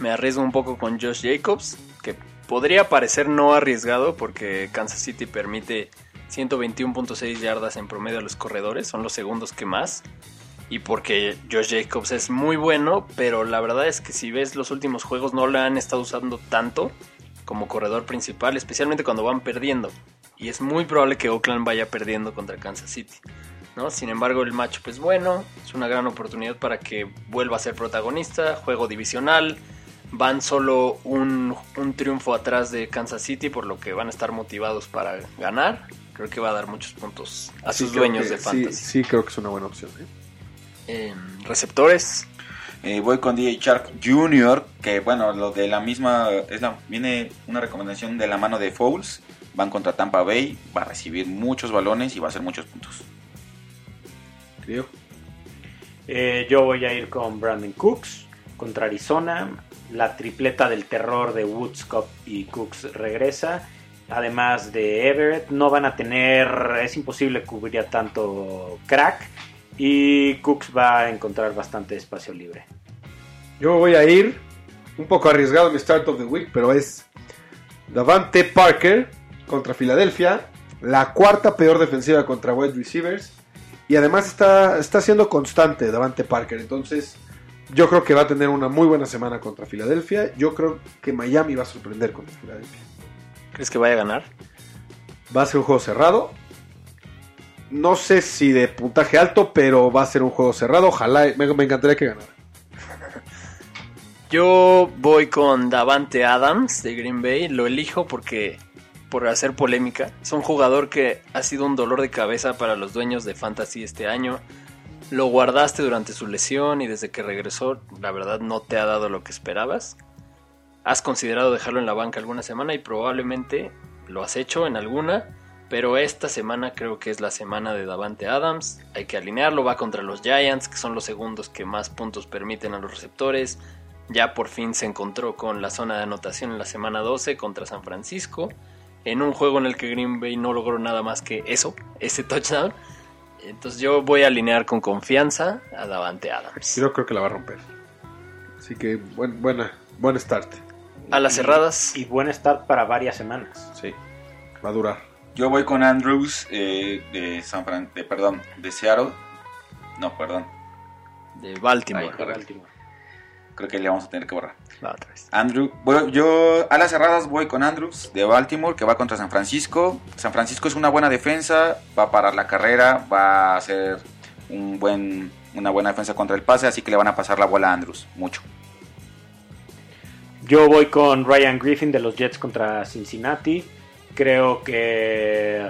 me arriesgo un poco con Josh Jacobs, que podría parecer no arriesgado porque Kansas City permite 121.6 yardas en promedio a los corredores, son los segundos que más. Y porque Josh Jacobs es muy bueno, pero la verdad es que si ves los últimos juegos no lo han estado usando tanto como corredor principal, especialmente cuando van perdiendo. Y es muy probable que Oakland vaya perdiendo contra Kansas City. ¿No? Sin embargo, el matchup es bueno, es una gran oportunidad para que vuelva a ser protagonista, juego divisional, van solo un, un triunfo atrás de Kansas City, por lo que van a estar motivados para ganar. Creo que va a dar muchos puntos a Sí, sus dueños que- de sí, fantasy. Sí, creo que es una buena opción. ¿eh? Em, receptores, Eh, voy con DJ Shark Jr., que bueno, lo de la misma, es la, viene una recomendación de la mano de Fouls, van contra Tampa Bay, va a recibir muchos balones y va a hacer muchos puntos. Eh, yo voy a ir con Brandon Cooks contra Arizona. La tripleta del terror de Woods, Cup y Cooks regresa. Además de Everett, no van a tener, es imposible cubrir a tanto crack. Y Cooks va a encontrar bastante espacio libre. Yo voy a ir un poco arriesgado en mi start of the week, pero es Davante Parker contra Filadelfia, la cuarta peor defensiva contra wide receivers. Y además está, está siendo constante Davante Parker. Entonces, yo creo que va a tener una muy buena semana contra Filadelfia. Yo creo que Miami va a sorprender contra Filadelfia. ¿crees que vaya a ganar? Va a ser un juego cerrado. No sé si de puntaje alto, pero va a ser un juego cerrado. Ojalá, me, me encantaría que ganara. Yo voy con Davante Adams de Green Bay. Lo elijo porque por hacer polémica. Es un jugador que ha sido un dolor de cabeza para los dueños de Fantasy este año. Lo guardaste durante su lesión y desde que regresó, la verdad no te ha dado lo que esperabas. Has considerado dejarlo en la banca alguna semana y probablemente lo has hecho en alguna, pero esta semana creo que es la semana de Davante Adams. Hay que alinearlo, va contra los Giants, que son los segundos que más puntos permiten a los receptores. Ya por fin se encontró con la zona de anotación en la semana 12 contra San Francisco, en un juego en el que Green Bay no logró nada más que eso, ese touchdown. Entonces yo voy a alinear con confianza a Davante Adams. Yo creo que la va a romper. Así que buen, buena, buen start. A las cerradas, Y buen start para varias semanas. Sí, va a durar. Yo voy con Andrews eh, de San Fran, de, perdón, de Seattle. No, perdón, de Baltimore. Ay, correcto. Creo que le vamos a tener que borrar. Va otra vez. Andrew, voy- yo a las cerradas voy con Andrews de Baltimore que va contra San Francisco. San Francisco es una buena defensa, va a parar la carrera, va a hacer un buen, una buena defensa contra el pase, así que le van a pasar la bola a Andrews, mucho. Yo voy con Ryan Griffin de los Jets contra Cincinnati. Creo que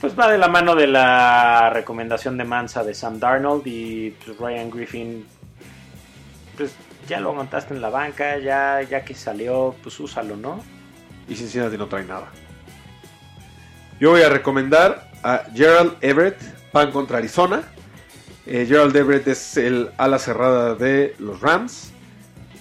pues va de la mano de la recomendación de Mansa de Sam Darnold y pues, Ryan Griffin pues ya lo montaste en la banca, ya ya que salió, pues úsalo, ¿no? Y Cincinnati no trae nada. Yo voy a recomendar a Gerald Everett, pan contra Arizona. Eh, Gerald Everett es el ala cerrada de los Rams.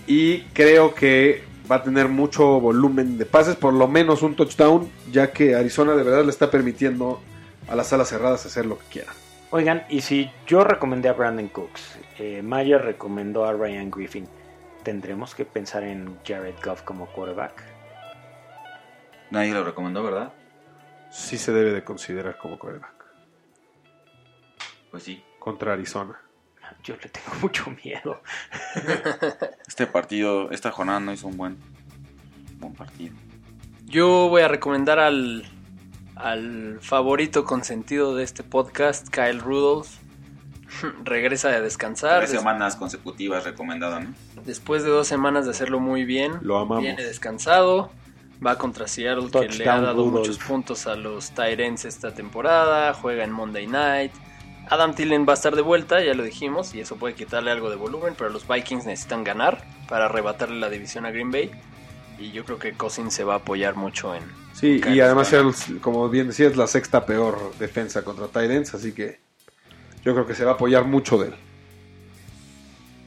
Y creo que va a tener mucho volumen de pases, por lo menos un touchdown, ya que Arizona de verdad le está permitiendo a las alas cerradas hacer lo que quieran. Oigan, y si yo recomendé a Brandon Cooks, eh, Mayer recomendó a Ryan Griffin, ¿tendremos que pensar en Jared Goff como quarterback? Nadie lo recomendó, ¿verdad? Sí se debe de considerar como quarterback Pues sí. contra Arizona. Yo le tengo mucho miedo. (laughs) Este partido, esta jornada no hizo un buen, buen partido. Yo voy a recomendar al, al favorito consentido de este podcast, Kyle Rudolph. (laughs) Regresa de descansar. Tres semanas consecutivas recomendado, ¿no? después de dos semanas de hacerlo muy bien. Lo amamos. Viene descansado. Va contra Seattle, que le ha dado Rudolph. muchos puntos a los Tyrants esta temporada. Juega en Monday Night. Adam Tillen va a estar de vuelta, ya lo dijimos, y eso puede quitarle algo de volumen, pero los Vikings necesitan ganar para arrebatarle la división a Green Bay. Y yo creo que Cousins se va a apoyar mucho en... Sí, y además, el- como bien decía, es la sexta peor defensa contra Titans, así que yo creo que se va a apoyar mucho de él.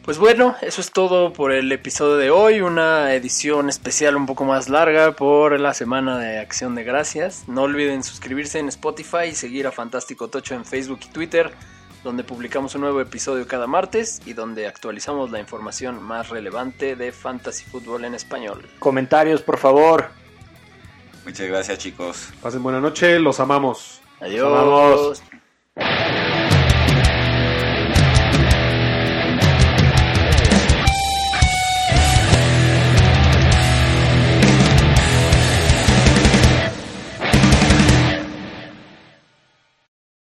Pues bueno, eso es todo por el episodio de hoy, una edición especial un poco más larga por la semana de Acción de Gracias. No olviden suscribirse en Spotify y seguir a Fantástico Tocho en Facebook y Twitter, donde publicamos un nuevo episodio cada martes y donde actualizamos la información más relevante de Fantasy Fútbol en español. Comentarios, por favor. Muchas gracias chicos. Pasen buena noche, los amamos. Adiós. Vamos.